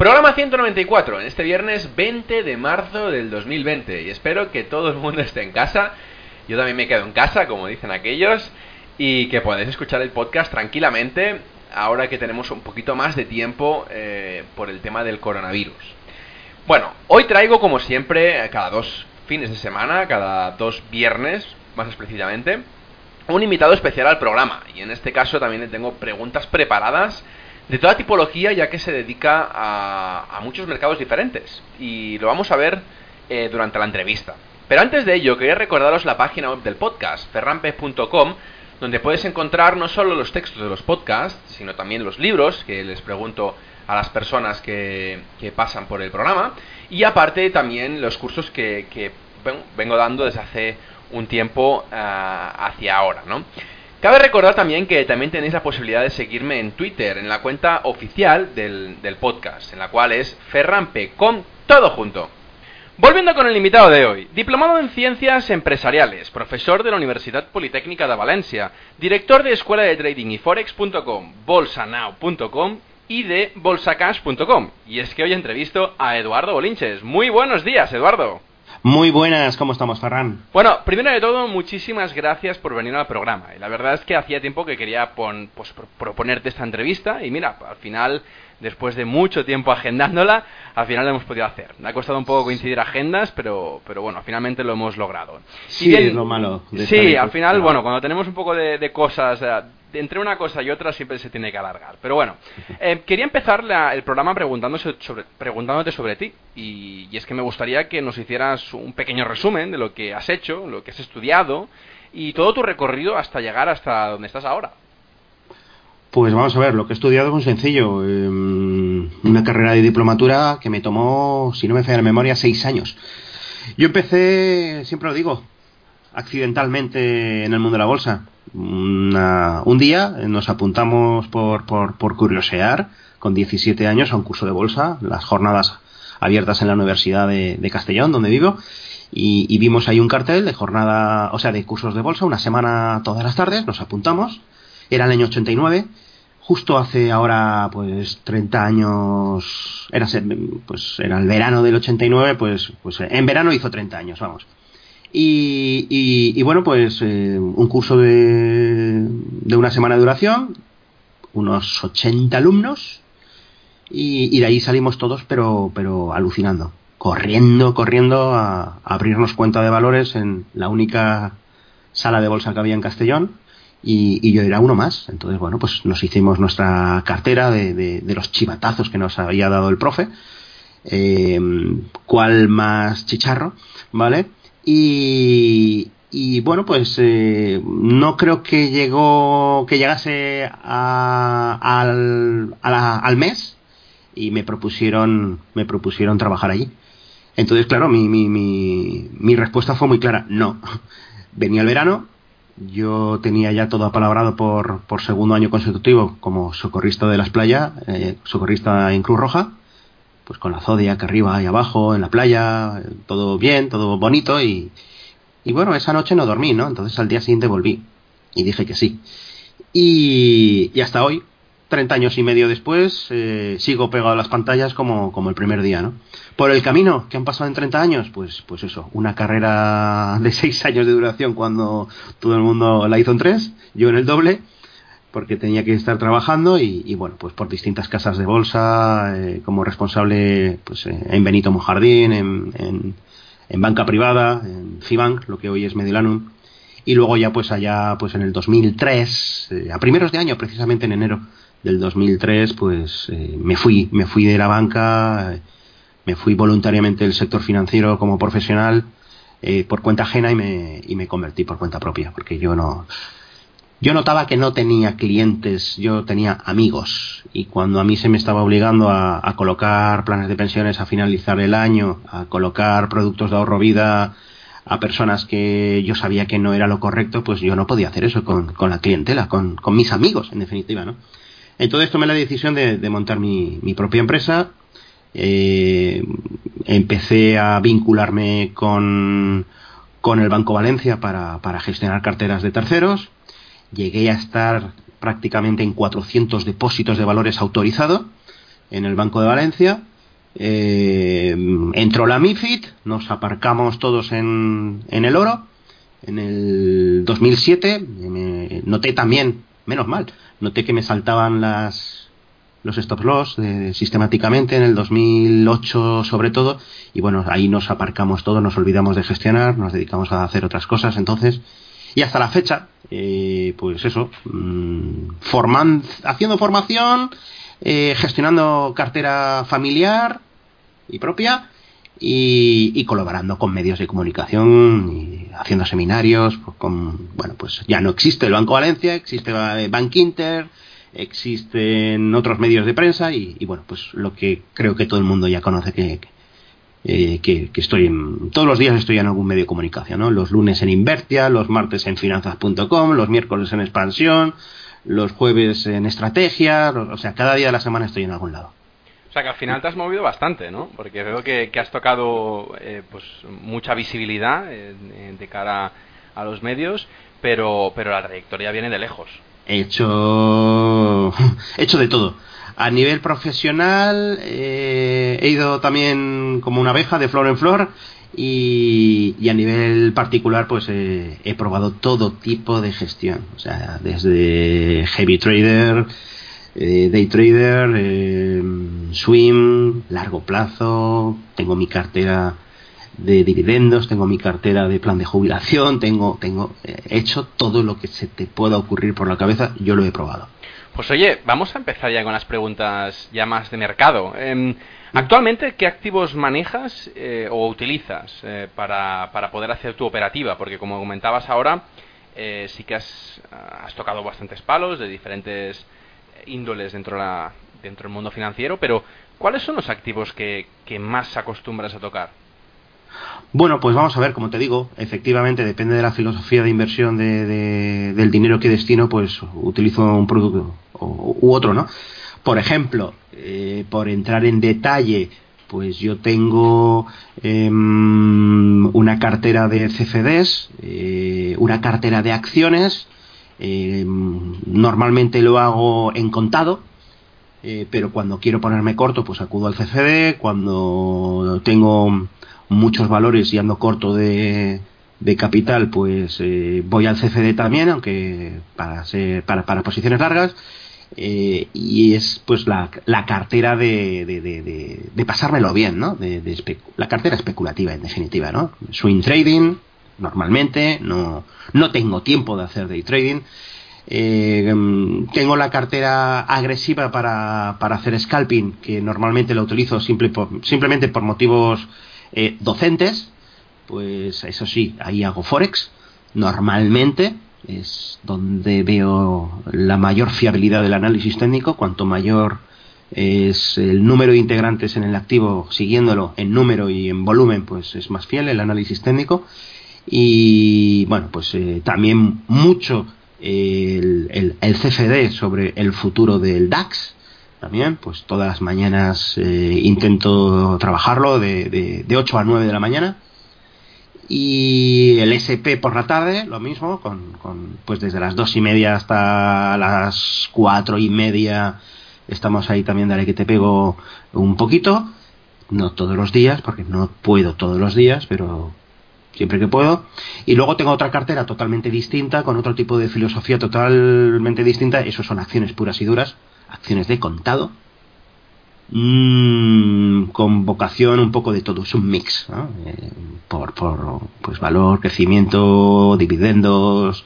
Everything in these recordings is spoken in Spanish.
Programa 194, en este viernes 20 de marzo del 2020 y espero que todo el mundo esté en casa. Yo también me quedo en casa, como dicen aquellos, y que podáis escuchar el podcast tranquilamente ahora que tenemos un poquito más de tiempo eh, por el tema del coronavirus. Bueno, hoy traigo como siempre, cada dos fines de semana, cada dos viernes, más específicamente, un invitado especial al programa. Y en este caso también le tengo preguntas preparadas de toda tipología ya que se dedica a, muchos mercados diferentes. Y lo vamos a ver eh, durante la entrevista. Pero antes de ello, quería recordaros la página web del podcast, ferrampe.com, donde puedes encontrar no solo los textos de los podcasts, sino también los libros que les pregunto a las personas que, pasan por el programa, y aparte también los cursos que, vengo dando desde hace un tiempo ah, hacia ahora, ¿no? Cabe recordar también que también tenéis la posibilidad de seguirme en Twitter, en la cuenta oficial del, podcast, en la cual es Ferrampe, con todo junto. Volviendo con el invitado de hoy, diplomado en Ciencias Empresariales, profesor de la Universidad Politécnica de Valencia, director de Escuela de Trading y Forex.com, bolsanow.com y de bolsacash.com. Y es que hoy entrevisto a Eduardo Bolinches. Muy buenos días, Eduardo. Muy buenas, ¿cómo estamos, Ferran? Bueno, primero de todo, muchísimas gracias por venir al programa. Y la verdad es que hacía tiempo que quería pues, proponerte esta entrevista y mira, al final, después de mucho tiempo agendándola, al final lo hemos podido hacer. Me ha costado un poco coincidir agendas, pero, pero bueno, finalmente lo hemos logrado. Sí, es lo malo. sí, al final, bueno, cuando tenemos un poco de, cosas... Entre una cosa y otra siempre se tiene que alargar. Pero bueno, eh, quería empezar el programa sobre, preguntándote sobre ti. Y, es que me gustaría que nos hicieras un pequeño resumen de lo que has hecho, lo que has estudiado y todo tu recorrido hasta llegar hasta donde estás ahora. Pues vamos a ver, lo que he estudiado es muy sencillo. Em, una carrera de diplomatura que me tomó, si no me falla la memoria, seis años. Yo empecé, siempre lo digo, accidentalmente en el mundo de la bolsa un día nos apuntamos por, por, curiosear con 17 años a un curso de bolsa, las jornadas abiertas en la Universidad de, Castellón, donde vivo, y, vimos ahí un cartel de jornada, o sea, de cursos de bolsa, una semana todas las tardes, nos apuntamos, era el año 89, justo hace ahora pues 30 años, era, pues, era el verano del 89, pues, pues en verano hizo 30 años, vamos. Y, bueno, pues eh, un curso de, de, una semana de duración, unos 80 alumnos, y, de ahí salimos todos, pero, pero alucinando, corriendo, corriendo a, abrirnos cuenta de valores en la única sala de bolsa que había en Castellón. Y, yo era uno más. Entonces, bueno, pues nos hicimos nuestra cartera de, de, los chivatazos que nos había dado el profe. Eh, ¿Cuál más chicharro? ¿Vale? Y, bueno, pues eh, no creo que llegó que llegase a, al, al mes y me propusieron me propusieron trabajar allí. Entonces, claro, mi, mi, mi, mi respuesta fue muy clara, no. Venía el verano, yo tenía ya todo apalabrado por, por segundo año consecutivo como socorrista de las playas, eh, socorrista en Cruz Roja, pues con la Zodiac arriba y abajo, en la playa, todo bien, todo bonito y, y bueno, esa noche no dormí, ¿no? Entonces al día siguiente volví y dije que sí. Y, y hasta hoy, 30 años y medio después, eh, sigo pegado a las pantallas como, como el primer día, ¿no? Por el camino que han pasado en 30 años, pues, pues eso, una carrera de 6 años de duración cuando todo el mundo la hizo en 3, yo en el doble, porque tenía que estar trabajando y, bueno, pues por distintas casas de bolsa, eh, como responsable pues, eh, en Benito Mujardín, en, en, banca privada, en Fibank, lo que hoy es Medilanum, y luego ya pues allá pues en el 2003, eh, a primeros de año, precisamente en enero del 2003, pues me fui, me fui de la banca, me fui voluntariamente del sector financiero como profesional por cuenta ajena y me, y me convertí por cuenta propia, porque yo no yo notaba que no tenía clientes, yo tenía amigos. Y cuando a mí se me estaba obligando a, colocar planes de pensiones a finalizar el año, a colocar productos de ahorro vida a personas que yo sabía que no era lo correcto, pues yo no podía hacer eso con, la clientela, con, mis amigos, en definitiva, ¿no? Entonces tomé la decisión de, montar mi, propia empresa. Eh, empecé a vincularme con, con el Banco Valencia para, para gestionar carteras de terceros llegué a estar prácticamente en 400 depósitos de valores autorizados en el Banco de Valencia. Eh, entró la MIFID, nos aparcamos todos en, en el oro. En el 2007 me noté también, menos mal, noté que me saltaban las los stop loss eh, sistemáticamente en el 2008 sobre todo y bueno ahí nos aparcamos todos nos olvidamos de gestionar nos dedicamos a hacer otras cosas entonces y hasta la fecha, eh, pues eso, mm, haciendo formación, eh, gestionando cartera familiar y propia y, colaborando con medios de comunicación y haciendo seminarios. Pues, con, bueno, pues ya no existe el Banco Valencia, existe Bank Inter, existen otros medios de prensa y, y, bueno, pues lo que creo que todo el mundo ya conoce que, eh, que, estoy en, todos los días estoy en algún medio de comunicación, ¿no? Los lunes en Invertia, los martes en finanzas.com, los miércoles en expansión, los jueves en estrategia, o sea, cada día de la semana estoy en algún lado. O sea que al final te has movido bastante, ¿no? Porque veo que, has tocado eh, pues mucha visibilidad eh, de cara a los medios, pero, pero la trayectoria viene de lejos. He hecho, he hecho de todo a nivel profesional eh, he ido también como una abeja de flor en flor y, a nivel particular pues eh, he probado todo tipo de gestión, o sea, desde heavy trader, eh, day trader, swim, largo plazo, tengo mi cartera de dividendos, tengo mi cartera de plan de jubilación, tengo, tengo hecho todo lo que se te pueda ocurrir por la cabeza, yo lo he probado. Pues oye, vamos a empezar ya con las preguntas ya más de mercado. Em, actualmente, ¿qué activos manejas eh, o utilizas eh, para, para, poder hacer tu operativa? Porque como comentabas ahora, eh, sí que has, has, tocado bastantes palos de diferentes índoles dentro, la, dentro del mundo financiero, pero ¿cuáles son los activos que, que más acostumbras a tocar? Bueno, pues vamos a ver, como te digo, efectivamente depende de la filosofía de inversión de, del dinero que destino, pues utilizo un producto u otro, ¿no? Por ejemplo, eh, por entrar en detalle, pues yo tengo em, una cartera de CFDs, eh, una cartera de acciones, em, normalmente lo hago en contado, eh, pero cuando quiero ponerme corto, pues acudo al CFD, cuando tengo muchos valores y ando corto de, de capital, pues eh, voy al CFD también, aunque para, ser, para, para posiciones largas. Eh, y es pues la, la cartera de, de, de, pasármelo bien, ¿no? De, la cartera especulativa en definitiva, ¿no? Swing trading, normalmente, no, no tengo tiempo de hacer day trading. Eh, tengo la cartera agresiva para, para hacer scalping, que normalmente la utilizo simple simplemente por motivos eh, docentes, pues eso sí, ahí hago Forex, normalmente es donde veo la mayor fiabilidad del análisis técnico, cuanto mayor es el número de integrantes en el activo, siguiéndolo en número y en volumen, pues es más fiel el análisis técnico. Y bueno, pues eh, también mucho el, el, CFD sobre el futuro del DAX, también, pues todas las mañanas eh, intento trabajarlo de, de, 8 a 9 de la mañana. Y el SP por la tarde, lo mismo, con, con, pues desde las 2 y media hasta las 4 y media estamos ahí también, dale que te pego un poquito. No todos los días, porque no puedo todos los días, pero siempre que puedo. Y luego tengo otra cartera totalmente distinta, con otro tipo de filosofía totalmente distinta. Eso son acciones puras y duras, acciones de contado, mm, con vocación un poco de todo, es un mix, eh, por, por pues valor, crecimiento, dividendos,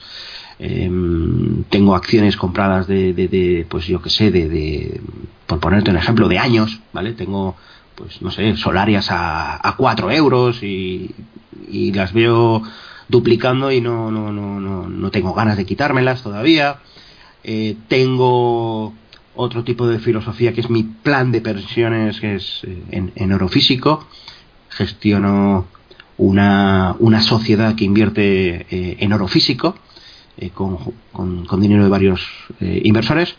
em, tengo acciones compradas de, de, pues yo que sé, de, de, por ponerte un ejemplo, de años, ¿vale? Tengo, pues no sé, solarias a, a 4 euros y, y las veo duplicando y no, no, no, no, no tengo ganas de quitármelas todavía. Eh, tengo otro tipo de filosofía que es mi plan de pensiones, que es eh, en, en, oro físico. Gestiono una, una sociedad que invierte eh, en oro físico eh, con, con, dinero de varios eh, inversores.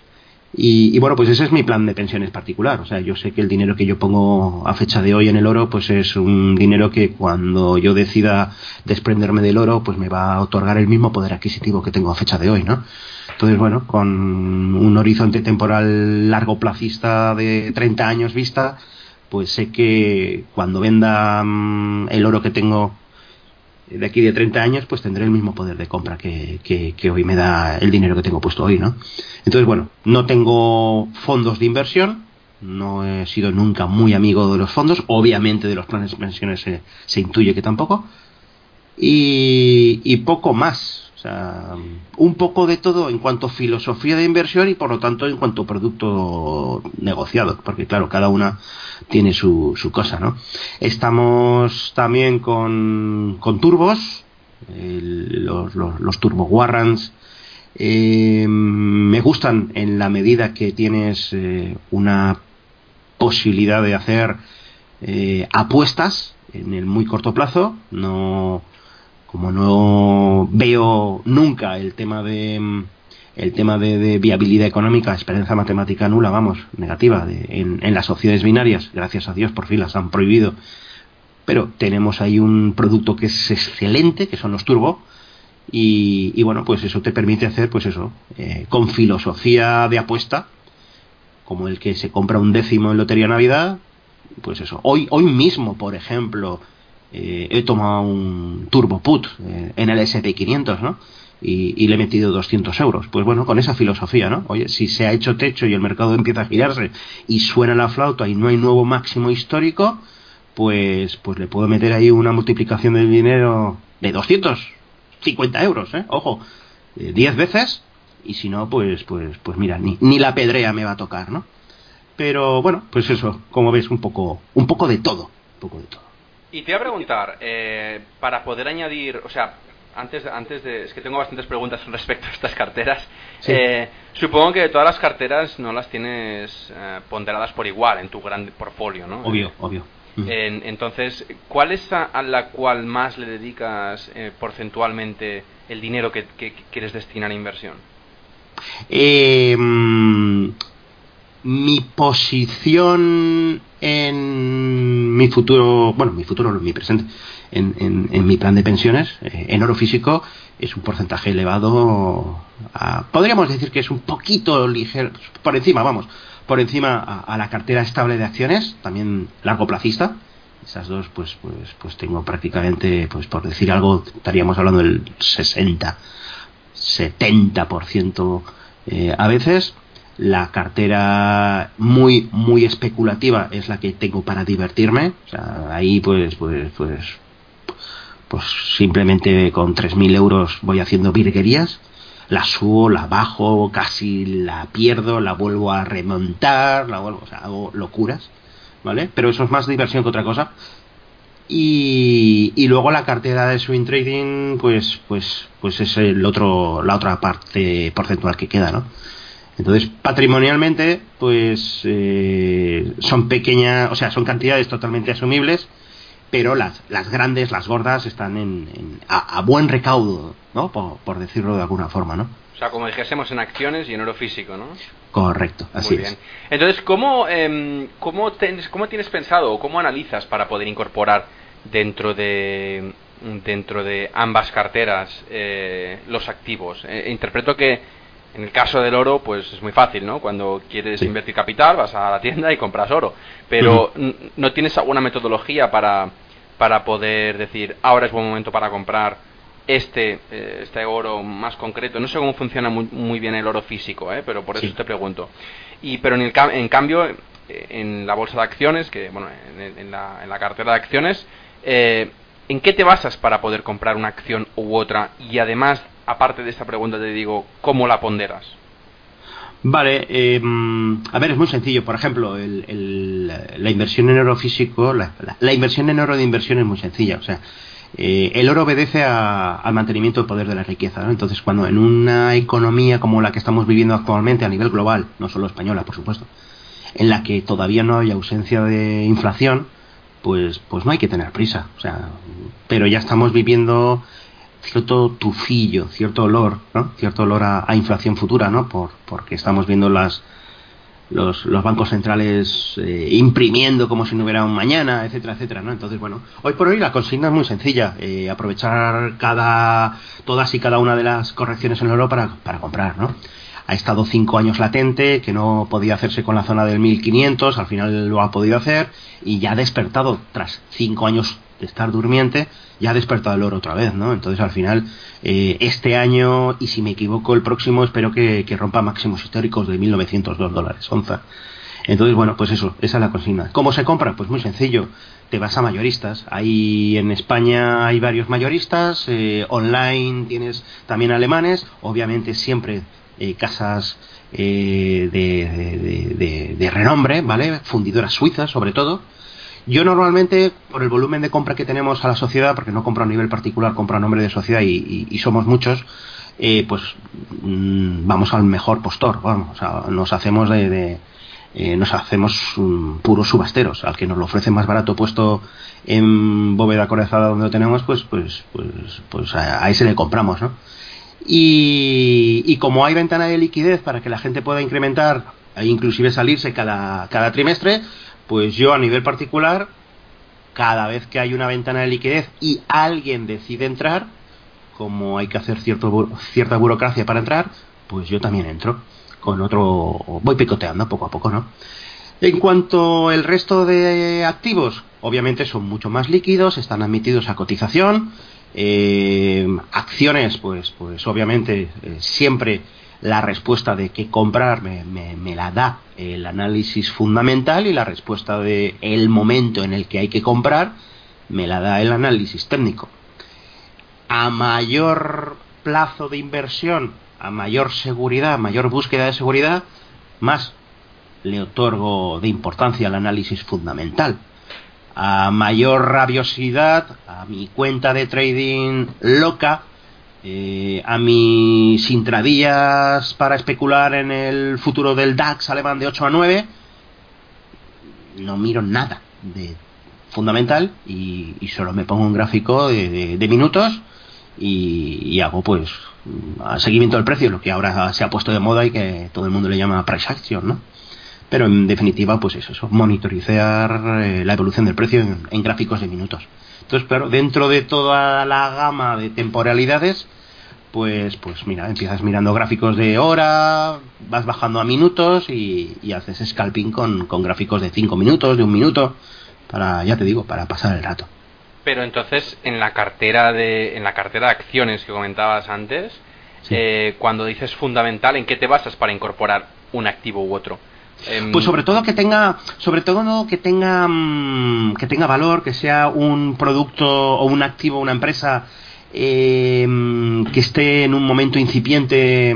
Y, bueno, pues ese es mi plan de pensiones particular. O sea, yo sé que el dinero que yo pongo a fecha de hoy en el oro, pues es un dinero que cuando yo decida desprenderme del oro, pues me va a otorgar el mismo poder adquisitivo que tengo a fecha de hoy, ¿no? Entonces, bueno, con un horizonte temporal largo placista de 30 años vista, pues sé que cuando venda um, el oro que tengo de aquí de 30 años, pues tendré el mismo poder de compra que, que, hoy me da el dinero que tengo puesto hoy, ¿no? Entonces, bueno, no tengo fondos de inversión, no he sido nunca muy amigo de los fondos, obviamente de los planes de pensiones se, se intuye que tampoco, y, poco más, un poco de todo en cuanto a filosofía de inversión y por lo tanto en cuanto a producto negociado, porque claro, cada una tiene su, cosa, ¿no? Estamos también con, con turbos, los, los, turbo warrants, eh, me gustan en la medida que tienes eh, una posibilidad de hacer eh, apuestas en el muy corto plazo, no como no veo nunca el tema de el tema de, de viabilidad económica, esperanza matemática nula, vamos, negativa, de, en, en, las sociedades binarias, gracias a Dios por fin las han prohibido, pero tenemos ahí un producto que es excelente, que son los turbo, y, y bueno, pues eso te permite hacer, pues eso, eh, con filosofía de apuesta, como el que se compra un décimo en Lotería Navidad, pues eso, hoy, hoy mismo, por ejemplo, eh, he tomado un turbo put eh, en el SP500, ¿no? Y, le he metido 200 euros. Pues bueno, con esa filosofía, ¿no? Oye, si se ha hecho techo y el mercado empieza a girarse y suena la flauta y no hay nuevo máximo histórico, pues, pues le puedo meter ahí una multiplicación del dinero de 250 euros, ¿eh? Ojo, eh, 10 veces y si no, pues, pues, pues mira, ni, ni la pedrea me va a tocar, ¿no? Pero bueno, pues eso, como ves, un poco, un poco de todo, un poco de todo. Y te voy a preguntar, eh, para poder añadir, o sea, antes, antes de. Es que tengo bastantes preguntas respecto a estas carteras. Sí. Eh, supongo que todas las carteras no las tienes eh, ponderadas por igual en tu gran portfolio, ¿no? Obvio, obvio. En, entonces, ¿cuál es a, a, la cual más le dedicas eh, porcentualmente el dinero que, que, que, quieres destinar a inversión? Eh, mi posición en mi futuro, bueno, mi futuro, mi presente, en, en, en mi plan de pensiones, eh, en oro físico, es un porcentaje elevado. A, podríamos decir que es un poquito ligero, por encima, vamos, por encima a, la cartera estable de acciones, también largo placista. Esas dos, pues, pues, pues tengo prácticamente, pues por decir algo, estaríamos hablando del 60, 70% eh, a veces la cartera muy muy especulativa es la que tengo para divertirme o sea, ahí pues pues pues pues simplemente con 3.000 euros voy haciendo virguerías la subo, la bajo, casi la pierdo, la vuelvo a remontar, la vuelvo, o sea, hago locuras, ¿vale? Pero eso es más diversión que otra cosa. Y, y luego la cartera de swing trading, pues, pues, pues es el otro, la otra parte porcentual que queda, ¿no? Entonces, patrimonialmente, pues eh, son pequeñas, o sea, son cantidades totalmente asumibles, pero las, las grandes, las gordas, están en, en a, a, buen recaudo, ¿no? Por, por, decirlo de alguna forma, ¿no? O sea, como dijésemos en acciones y en oro físico, ¿no? Correcto, así Muy bien. es. Entonces, ¿cómo, eh, cómo, tienes, ¿cómo tienes pensado o cómo analizas para poder incorporar dentro de dentro de ambas carteras eh, los activos? Eh, interpreto que en el caso del oro, pues es muy fácil, ¿no? Cuando quieres sí. invertir capital, vas a la tienda y compras oro. Pero, uh -huh. ¿no tienes alguna metodología para, para poder decir, ahora es buen momento para comprar este, eh, este oro más concreto. No sé cómo funciona muy, muy bien el oro físico, ¿eh? pero por eso te pregunto. Y, pero en, el, en cambio, en la bolsa de acciones, que bueno, en, la, en la, cartera de acciones, eh, ¿en qué te basas para poder comprar una acción u otra? Y además, aparte de esta pregunta, te digo, ¿cómo la ponderas? Vale, eh, a ver, es muy sencillo. Por ejemplo, el, la inversión en oro físico, la, la, inversión en oro de inversión es muy sencilla. O sea, eh, el oro obedece al mantenimiento del poder de la riqueza. ¿no? Entonces, cuando en una economía como la que estamos viviendo actualmente a nivel global, no solo española, por supuesto, en la que todavía no hay ausencia de inflación, pues, pues no hay que tener prisa. O sea, pero ya estamos viviendo cierto tufillo, cierto olor, ¿no? Cierto olor a, inflación futura, ¿no? Por, porque estamos viendo las los, bancos centrales eh, imprimiendo como si no hubiera un mañana, etcétera, etcétera, ¿no? Entonces, bueno, hoy por hoy la consigna es muy sencilla, eh, aprovechar cada, todas y cada una de las correcciones en el oro para, para comprar, ¿no? Ha estado cinco años latente, que no podía hacerse con la zona del 1500, al final lo ha podido hacer y ya ha despertado tras cinco años de estar durmiente, ya ha despertado el oro otra vez, ¿no? Entonces al final, eh, este año, y si me equivoco, el próximo espero que, rompa máximos históricos de 1.902 dólares onza. Entonces, bueno, pues eso, esa es la consigna. ¿Cómo se compra? Pues muy sencillo. Te vas a mayoristas. Hay en España hay varios mayoristas. Eh, online tienes también alemanes. Obviamente siempre eh, casas de, de, de, renombre, ¿vale? Fundidoras suizas, sobre todo. Yo normalmente, por el volumen de compra que tenemos a la sociedad, porque no compro a nivel particular, compro a nombre de sociedad y, somos muchos, eh, pues mm, vamos al mejor postor, vamos, nos hacemos de, eh, nos hacemos puros subasteros, al que nos lo ofrece más barato puesto en bóveda corezada donde lo tenemos, pues, pues, pues, pues a, ahí se le compramos, ¿no? Y, y, como hay ventana de liquidez para que la gente pueda incrementar e inclusive salirse cada, cada trimestre, pues yo a nivel particular, cada vez que hay una ventana de liquidez y alguien decide entrar, como hay que hacer cierto, cierta burocracia para entrar, pues yo también entro. Con otro, voy picoteando poco a poco, ¿no? En cuanto al resto de activos, obviamente son mucho más líquidos, están admitidos a cotización. Eh, acciones, pues, pues obviamente eh, siempre la respuesta de qué comprar me, la da el análisis fundamental y la respuesta de el momento en el que hay que comprar me la da el análisis técnico. A mayor plazo de inversión, a mayor seguridad, a mayor búsqueda de seguridad, más le otorgo de importancia al análisis fundamental. A mayor rabiosidad, a mi cuenta de trading loca, eh, a mis intradías para especular en el futuro del DAX alemán de 8 a 9, no miro nada de fundamental y, solo me pongo un gráfico de, minutos y, hago pues seguimiento del precio, lo que ahora se ha puesto de moda y que todo el mundo le llama price action, ¿no? Pero en definitiva, pues es eso, monitorizar eh, la evolución del precio en, gráficos de minutos. Entonces, claro, dentro de toda la gama de temporalidades, pues, pues mira, empiezas mirando gráficos de hora, vas bajando a minutos y, haces scalping con, gráficos de 5 minutos, de un minuto, para, ya te digo, para pasar el rato. Pero entonces, en la cartera de, en la cartera de acciones que comentabas antes, eh, cuando dices fundamental, ¿en qué te basas para incorporar un activo u otro? Em, pues sobre todo que tenga, sobre todo que tenga, mm, que tenga valor, que sea un producto o un activo, una empresa eh, que esté en un momento incipiente.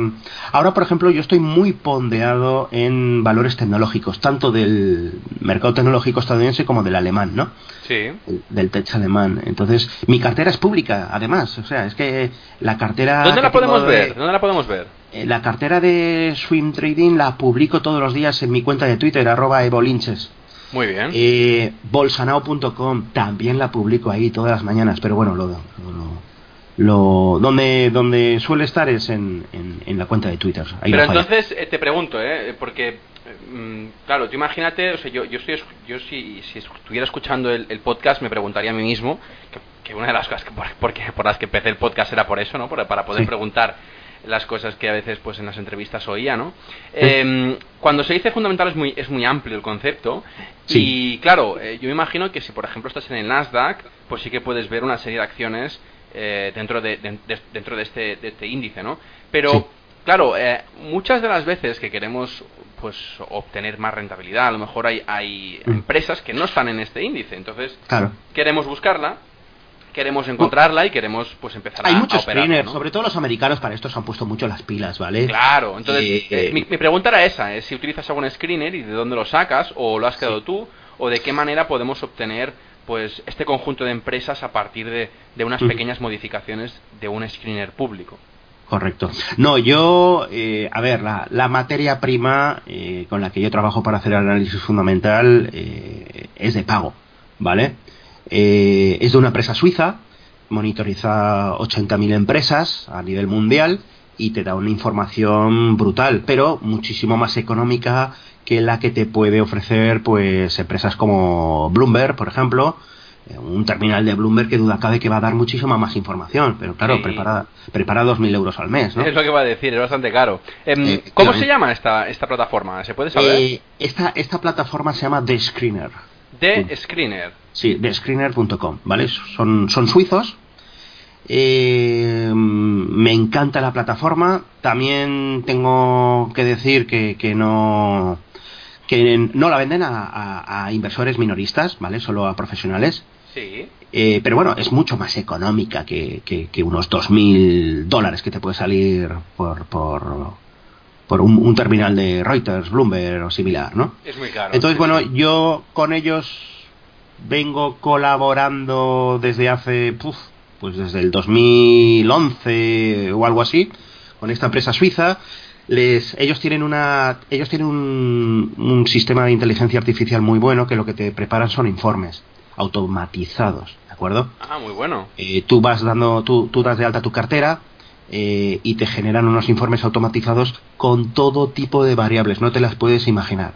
Ahora, por ejemplo, yo estoy muy pondeado en valores tecnológicos, tanto del mercado tecnológico estadounidense como del alemán, ¿no? Sí. Del tech alemán. Entonces, mi cartera es pública, además. O sea, es que la cartera. ¿Dónde la podemos ver? ¿Dónde la podemos ver? Eh, la cartera de Swim Trading la publico todos los días en mi cuenta de Twitter, arroba evolinches. Muy bien. Eh, bolsanao.com también la publico ahí todas las mañanas, pero bueno, lo, lo, lo donde donde suele estar es en, en, la cuenta de Twitter. Pero entonces eh, te pregunto, ¿eh? porque mm, claro, tú imagínate, o sea, yo yo, estoy, yo si, si estuviera escuchando el, podcast me preguntaría a mí mismo que, una de las cosas que por, porque, por las que empecé el podcast era por eso, ¿no? para poder preguntar las cosas que a veces pues en las entrevistas oía, ¿no? Em, cuando se dice fundamental es muy, es muy amplio el concepto y claro, eh, yo me imagino que si por ejemplo estás en el Nasdaq, pues sí que puedes ver una serie de acciones eh, dentro, de, dentro de este, de este índice, ¿no? Pero claro, eh, muchas de las veces que queremos pues obtener más rentabilidad, a lo mejor hay, hay mm. empresas que no están en este índice, entonces queremos buscarla queremos encontrarla y queremos pues empezar Hay muchos screeners, sobre todo los americanos para esto se han puesto mucho las pilas, ¿vale? Claro, entonces eh, eh, mi, pregunta era esa, es si utilizas algún screener y de dónde lo sacas o lo has creado tú o de qué manera podemos obtener pues este conjunto de empresas a partir de, de unas pequeñas modificaciones de un screener público. Correcto. No, yo, eh, a ver, la, la materia prima con la que yo trabajo para hacer el análisis fundamental es de pago, ¿vale? Eh, es de una empresa suiza, monitoriza 80.000 empresas a nivel mundial y te da una información brutal, pero muchísimo más económica que la que te puede ofrecer pues empresas como Bloomberg, por ejemplo, eh, un terminal de Bloomberg que duda cabe que va a dar muchísima más información, pero claro, prepara, prepara 2.000 euros al mes, ¿no? Es lo que va a decir, es bastante caro. Em, ¿Cómo se llama esta, esta plataforma? ¿Se puede saber? Eh, esta, esta plataforma se llama The Screener. The Screener. Sí, de screener.com, ¿vale? Son, son suizos. Eh, me encanta la plataforma. También tengo que decir que, que no que no la venden a, a, inversores minoristas, ¿vale? Solo a profesionales. Sí. Eh, pero bueno, es mucho más económica que, que, que unos 2.000 dólares que te puede salir por, por, por un, un, terminal de Reuters, Bloomberg o similar, ¿no? Es muy caro. Entonces, bueno, yo con ellos vengo colaborando desde hace, pues desde el 2011 o algo así, con esta empresa suiza. Les, ellos tienen una, ellos tienen un, un sistema de inteligencia artificial muy bueno que lo que te preparan son informes automatizados, ¿de acuerdo? Ah, muy bueno. Eh, tú vas dando, tú, tú das de alta tu cartera, eh, y te generan unos informes automatizados con todo tipo de variables, no te las puedes imaginar.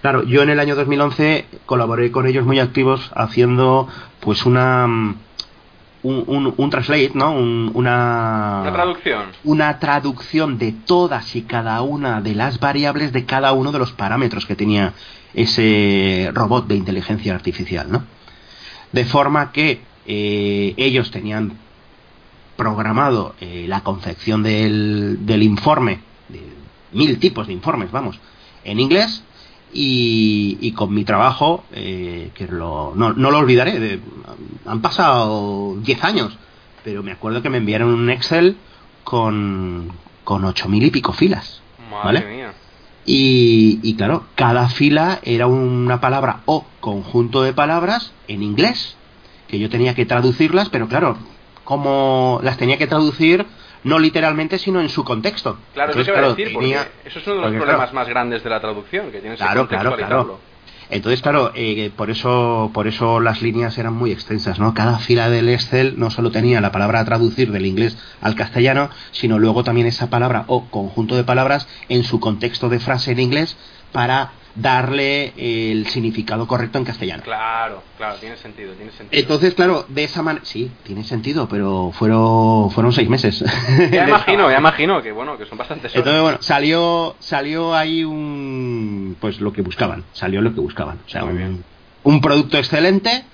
Claro, yo en el año 2011 colaboré con ellos muy activos haciendo pues una mm, un, un, translate, ¿no? una, una traducción. Una traducción de todas y cada una de las variables de cada uno de los parámetros que tenía ese robot de inteligencia artificial, ¿no? De forma que eh, ellos tenían programado eh, la confección del, del informe, de mil tipos de informes, vamos, en inglés y, con mi trabajo, eh, que lo, no, no, lo olvidaré, han pasado 10 años, pero me acuerdo que me enviaron un Excel con, con 8.000 y pico filas. ¿vale? Y, y claro, cada fila era una palabra o conjunto de palabras en inglés, que yo tenía que traducirlas, pero claro, como las tenía que traducir no literalmente, sino en su contexto. Claro, eso claro, decir, eso es uno de los problemas más grandes de la traducción, que tienes claro, que claro, claro. Entonces, claro, eh, por eso por eso las líneas eran muy extensas, ¿no? Cada fila del Excel no solo tenía la palabra a traducir del inglés al castellano, sino luego también esa palabra o conjunto de palabras en su contexto de frase en inglés para darle el significado correcto en castellano. Claro, claro, tiene sentido, tiene sentido. Entonces, claro, de esa manera, sí, tiene sentido, pero fueron fueron seis meses. Ya imagino, ya imagino que bueno, que son bastantes Entonces, bueno, salió salió ahí un pues lo que buscaban, salió lo que buscaban, o sea, un, un, producto excelente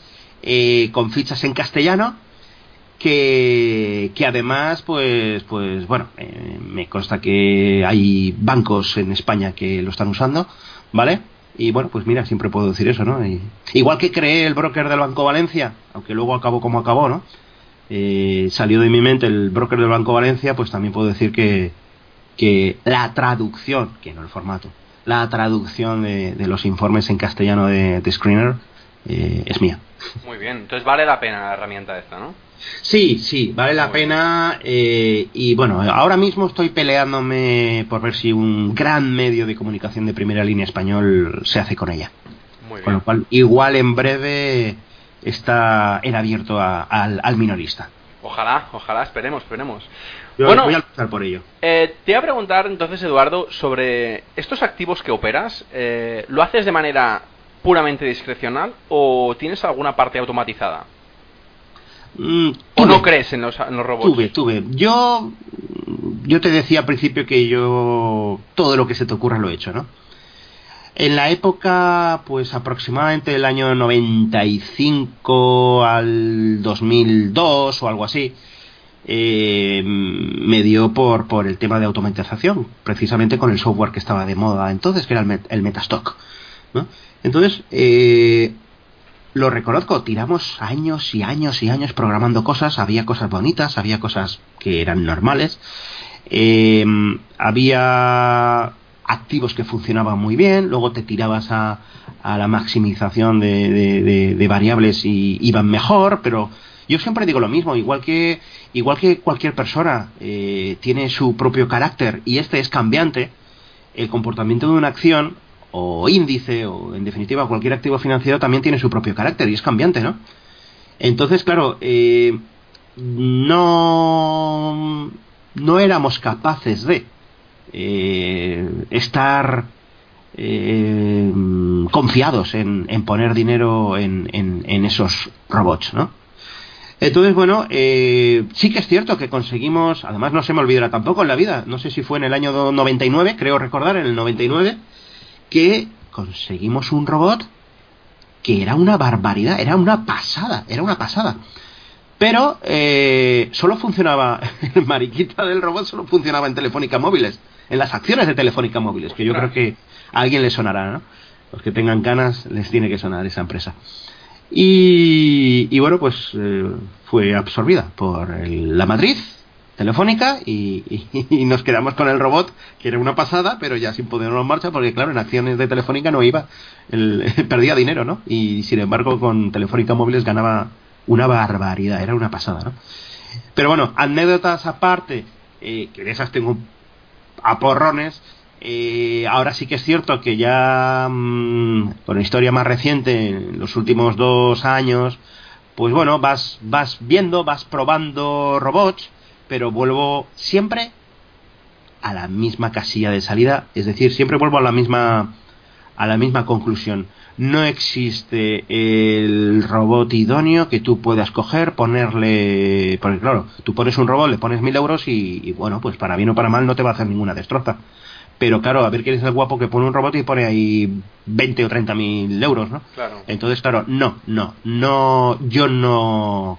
eh, con fichas en castellano. Que, que, además, pues, pues bueno, eh, me consta que hay bancos en España que lo están usando, ¿Vale? Y bueno, pues mira, siempre puedo decir eso, ¿no? igual que creé el broker del Banco Valencia, aunque luego acabó como acabó, ¿no? Eh, salió de mi mente el broker del Banco Valencia, pues también puedo decir que, que la traducción, que no el formato, la traducción de, de los informes en castellano de, de Screener eh, es mía. Muy bien, entonces vale la pena la herramienta esta, ¿no? Sí, sí, vale la pena. Eh, y bueno, ahora mismo estoy peleándome por ver si un gran medio de comunicación de primera línea español se hace con ella. Muy bien. Con lo cual, igual en breve está en abierto a, al, al, minorista. Ojalá, ojalá, esperemos, esperemos. Yo bueno, voy a luchar por ello. Eh, te voy a preguntar entonces, Eduardo, sobre estos activos que operas. Eh, ¿Lo haces de manera puramente discrecional o tienes alguna parte automatizada? Mm, ¿O no crees en los, en los robots? Tuve, tuve. Yo yo te decía al principio que yo todo lo que se te ocurra lo he hecho, ¿no? En la época, pues aproximadamente del año 95 al 2002 o algo así, eh, me dio por, por el tema de automatización, precisamente con el software que estaba de moda entonces, que era el, el Metastock. ¿no? Entonces, eh, lo reconozco, tiramos años y años y años programando cosas, había cosas bonitas, había cosas que eran normales, eh, había activos que funcionaban muy bien, luego te tirabas a, a la maximización de, de, de, variables y iban mejor, pero yo siempre digo lo mismo, igual que, igual que cualquier persona eh, tiene su propio carácter y este es cambiante, el comportamiento de una acción o índice o en definitiva cualquier activo financiero también tiene su propio carácter y es cambiante, ¿no? Entonces, claro, eh, no, no éramos capaces de eh, estar eh, confiados en, poner dinero en, en, en, esos robots, ¿no? Entonces, bueno, eh, sí que es cierto que conseguimos, además no se me olvidará tampoco en la vida, no sé si fue en el año 99, creo recordar, en el 99, que conseguimos un robot que era una barbaridad, era una pasada, era una pasada. Pero eh, solo funcionaba, el mariquita del robot solo funcionaba en Telefónica Móviles, en las acciones de Telefónica Móviles, que yo creo que a alguien le sonará, ¿no? Los que tengan ganas les tiene que sonar esa empresa. Y, y bueno, pues eh, fue absorbida por la matriz telefónica y, nos quedamos con el robot, que era una pasada, pero ya sin ponerlo en marcha, porque claro, en acciones de Telefónica no iba, el, perdía dinero, ¿no? Y sin embargo con Telefónica Móviles ganaba una barbaridad, era una pasada, ¿no? Pero bueno, anécdotas aparte, eh, que de esas tengo a porrones, eh, ahora sí que es cierto que ya mmm, con historia más reciente, en los últimos dos años, pues bueno, vas, vas viendo, vas probando robots, pero vuelvo siempre a la misma casilla de salida, es decir, siempre vuelvo a la misma a la misma conclusión. No existe el robot idóneo que tú puedas coger, ponerle, porque claro, tú pones un robot, le pones mil euros y, y bueno, pues para bien o para mal no te va a hacer ninguna destroza pero claro, a ver quién es el guapo que pone un robot y pone ahí 20 o 30 mil euros, ¿no? Claro. Entonces, claro, no, no, no, yo no,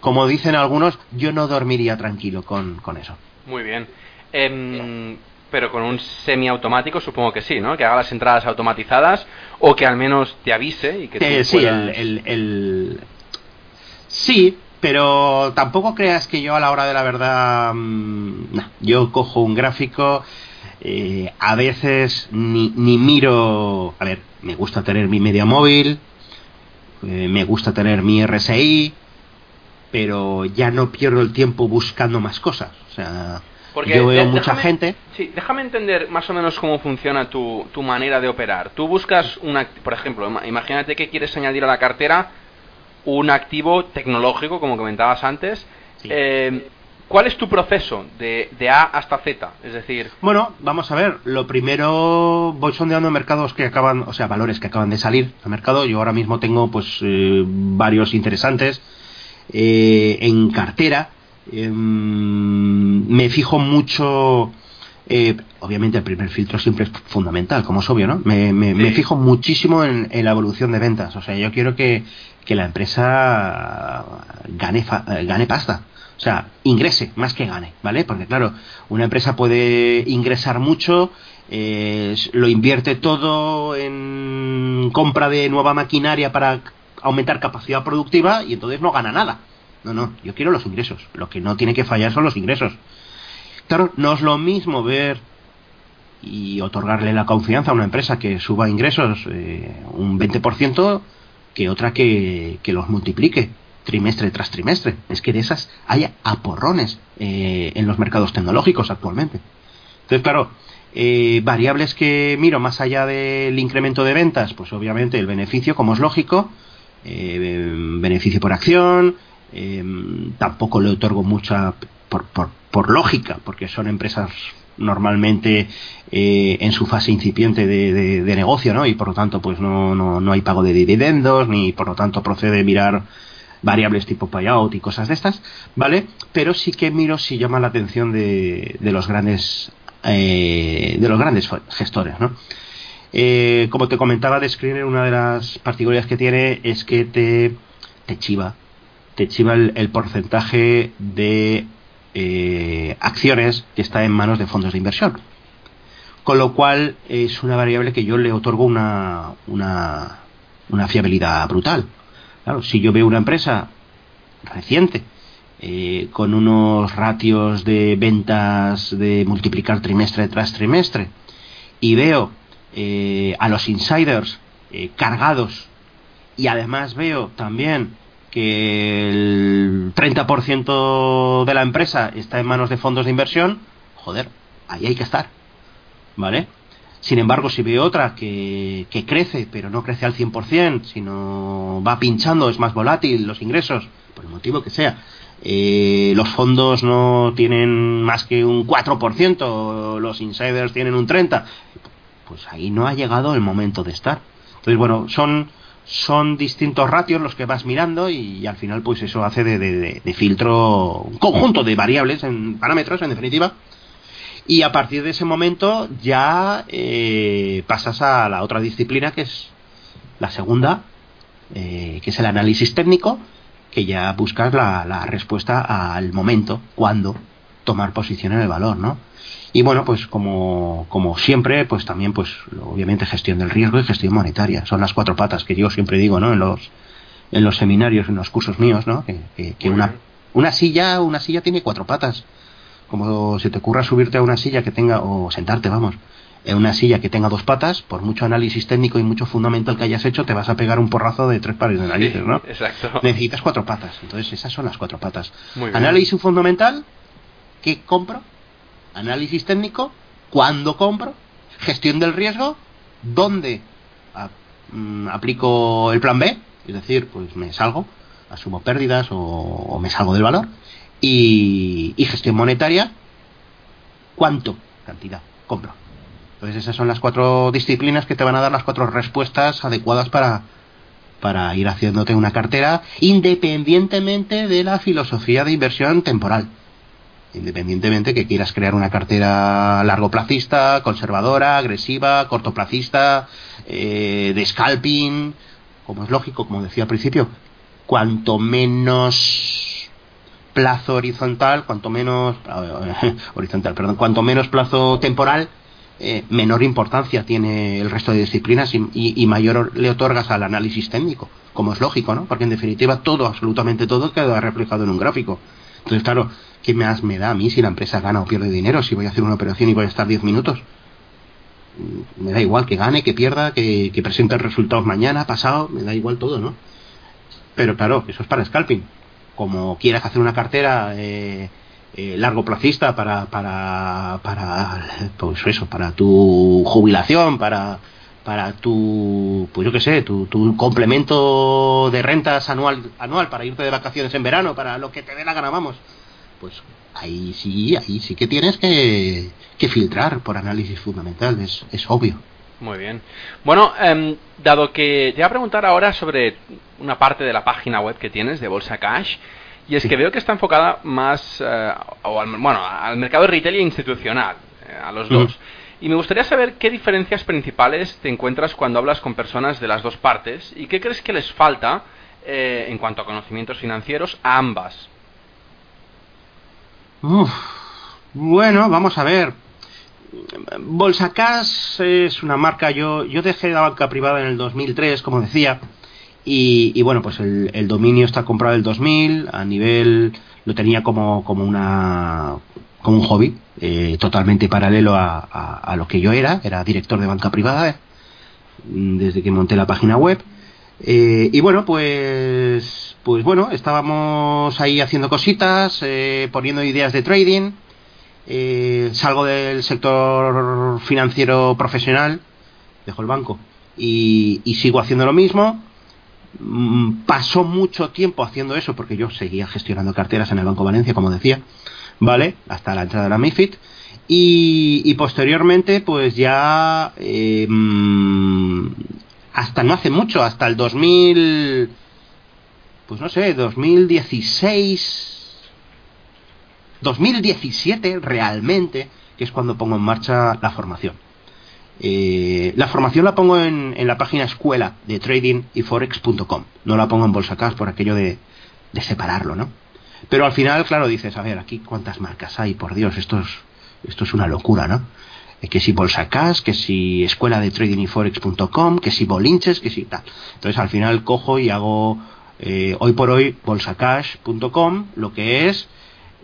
como dicen algunos, yo no dormiría tranquilo con, con eso. Muy bien. Eh, pero con un semiautomático supongo que sí, ¿no? Que haga las entradas automatizadas o que al menos te avise y que tú eh, sí, puedas... el, el, el, sí, pero tampoco creas que yo a la hora de la verdad, mmm, nah, yo cojo un gráfico eh, a veces ni, ni, miro, a ver, me gusta tener mi media móvil, eh, me gusta tener mi RSI, pero ya no pierdo el tiempo buscando más cosas. O sea, Porque yo veo mucha gente. Sí, déjame entender más o menos cómo funciona tu, tu manera de operar. Tú buscas una, por ejemplo, imagínate que quieres añadir a la cartera un activo tecnológico, como comentabas antes. Sí. Eh, ¿Cuál es tu proceso de, de, A hasta Z? Es decir... Bueno, vamos a ver. Lo primero, voy sondeando mercados que acaban, o sea, valores que acaban de salir al mercado. Yo ahora mismo tengo, pues, eh, varios interesantes eh, en cartera. Eh, me fijo mucho... Eh, obviamente el primer filtro siempre es fundamental, como es obvio, ¿no? Me, me, sí. me fijo muchísimo en, en, la evolución de ventas. O sea, yo quiero que, que la empresa gane, fa, gane pasta. O sea, ingrese más que gane, ¿vale? Porque claro, una empresa puede ingresar mucho, eh, lo invierte todo en compra de nueva maquinaria para aumentar capacidad productiva y entonces no gana nada. No, no, yo quiero los ingresos. Lo que no tiene que fallar son los ingresos. Claro, no es lo mismo ver y otorgarle la confianza a una empresa que suba ingresos eh, un 20% que otra que, que los multiplique trimestre tras trimestre. Es que de esas hay aporrones eh, en los mercados tecnológicos actualmente. Entonces, claro, eh, variables que miro más allá del incremento de ventas, pues obviamente el beneficio, como es lógico, eh, beneficio por acción, tampoco le otorgo mucha por, por, por, lógica, porque son empresas normalmente en su fase incipiente de, de, de, negocio, ¿no? Y por lo tanto, pues no, no, no hay pago de dividendos, ni por lo tanto procede mirar variables tipo payout y cosas de estas, ¿vale? Pero sí que miro si llama la atención de, de los grandes eh, de los grandes gestores, ¿no? Eh, como te comentaba, de Screener, una de las particularidades que tiene es que te, te chiva, te chiva el, porcentaje de eh, acciones que está en manos de fondos de inversión. Con lo cual es una variable que yo le otorgo una, una, una fiabilidad brutal. Claro, si yo veo una empresa reciente eh, con unos ratios de ventas de multiplicar trimestre tras trimestre y veo eh, a los insiders eh, cargados y además veo también que el 30% de la empresa está en manos de fondos de inversión, joder, ahí hay que estar, ¿vale? Sin embargo, si veo otra que, que crece, pero no crece al 100%, sino va pinchando, es más volátil los ingresos, por el motivo que sea, eh, los fondos no tienen más que un 4%, los insiders tienen un 30%, pues ahí no ha llegado el momento de estar. Entonces, bueno, son, son distintos ratios los que vas mirando y, al final pues eso hace de, de, filtro un conjunto de variables, en parámetros en definitiva. Y a partir de ese momento ya eh, pasas a la otra disciplina que es la segunda, eh, que es el análisis técnico, que ya buscas la, la respuesta al momento, cuándo tomar posición en el valor, ¿no? Y bueno, pues como, como siempre, pues también, pues obviamente gestión del riesgo y gestión monetaria. Son las cuatro patas que yo siempre digo, ¿no? En los, en los seminarios, en los cursos míos, ¿no? Que, que, una, una silla, una silla tiene cuatro patas. Como si te ocurra subirte a una silla que tenga, o sentarte, vamos, en una silla que tenga dos patas, por mucho análisis técnico y mucho fundamental que hayas hecho, te vas a pegar un porrazo de tres pares de narices, ¿no? exacto. Necesitas cuatro patas. Entonces, esas son las cuatro patas. Análisis fundamental, ¿qué compro? Análisis técnico, cuándo compro, gestión del riesgo, dónde mm, aplico el plan B, es decir, pues me salgo, asumo pérdidas o, me salgo del valor, y, gestión monetaria, cuánto cantidad compro. Entonces esas son las cuatro disciplinas que te van a dar las cuatro respuestas adecuadas para, para ir haciéndote una cartera independientemente de la filosofía de inversión temporal independientemente que quieras crear una cartera largoplacista, conservadora, agresiva, cortoplacista, eh, de scalping, como es lógico, como decía al principio, cuanto menos plazo horizontal, cuanto menos horizontal, perdón, cuanto menos plazo temporal, eh, menor importancia tiene el resto de disciplinas y, y, mayor le otorgas al análisis técnico, como es lógico, ¿no? Porque en definitiva todo, absolutamente todo, queda reflejado en un gráfico. Entonces, claro, ¿qué más me da a mí si la empresa gana o pierde dinero? Si voy a hacer una operación y voy a estar 10 minutos. Me da igual que gane, que pierda, que, presente resultados mañana, pasado, me da igual todo, ¿no? Pero claro, eso es para scalping. Como quieras hacer una cartera eh, eh, largo placista para, para, para, pues eso, para tu jubilación, para, para tu, pues yo qué sé, tu, tu complemento de rentas anual, anual para irte de vacaciones en verano, para lo que te dé la gana, vamos. Pues ahí sí, ahí sí que tienes que, que filtrar por análisis fundamental, es, es obvio. Muy bien. Bueno, em, dado que te voy a preguntar ahora sobre una parte de la página web que tienes de Bolsa Cash, y es que veo que está enfocada más eh, al, bueno, al mercado retail e institucional, eh, a los dos. Y me gustaría saber qué diferencias principales te encuentras cuando hablas con personas de las dos partes y qué crees que les falta eh, en cuanto a conocimientos financieros a ambas. Bueno, vamos a ver. Bolsa Cash es una marca, yo, yo dejé la banca privada en el 2003, como decía, y, bueno, pues el, el, dominio está comprado en el 2000, a nivel, lo tenía como, como una, como un hobby, eh, totalmente paralelo a, a, lo que yo era, era director de banca privada mm, desde que monté la página web. Eh, y bueno, pues, pues bueno, estábamos ahí haciendo cositas, eh, poniendo ideas de trading. salgo del sector financiero profesional, dejo el banco y, y sigo haciendo lo mismo. Mm, pasó mucho tiempo haciendo eso porque yo seguía gestionando carteras en el Banco Valencia, como decía. ¿vale? Hasta la entrada de la MIFID. Y, posteriormente, pues ya eh, mm, hasta no hace mucho, hasta el 2000, pues no sé, 2016, 2017 realmente, que es cuando pongo en marcha la formación. Eh, la formación la pongo en, la página escuela de trading y forex.com. No la pongo en bolsa cash por aquello de, de, separarlo, ¿no? Pero al final, claro, dices, a ver, aquí cuántas marcas hay, por Dios, esto es, esto es una locura, ¿no? Eh, que si bolsa cash, que si escuela de trading y forex.com, que si bolinches, que si tal. Entonces al final cojo y hago eh, hoy por hoy bolsacash.com, lo que es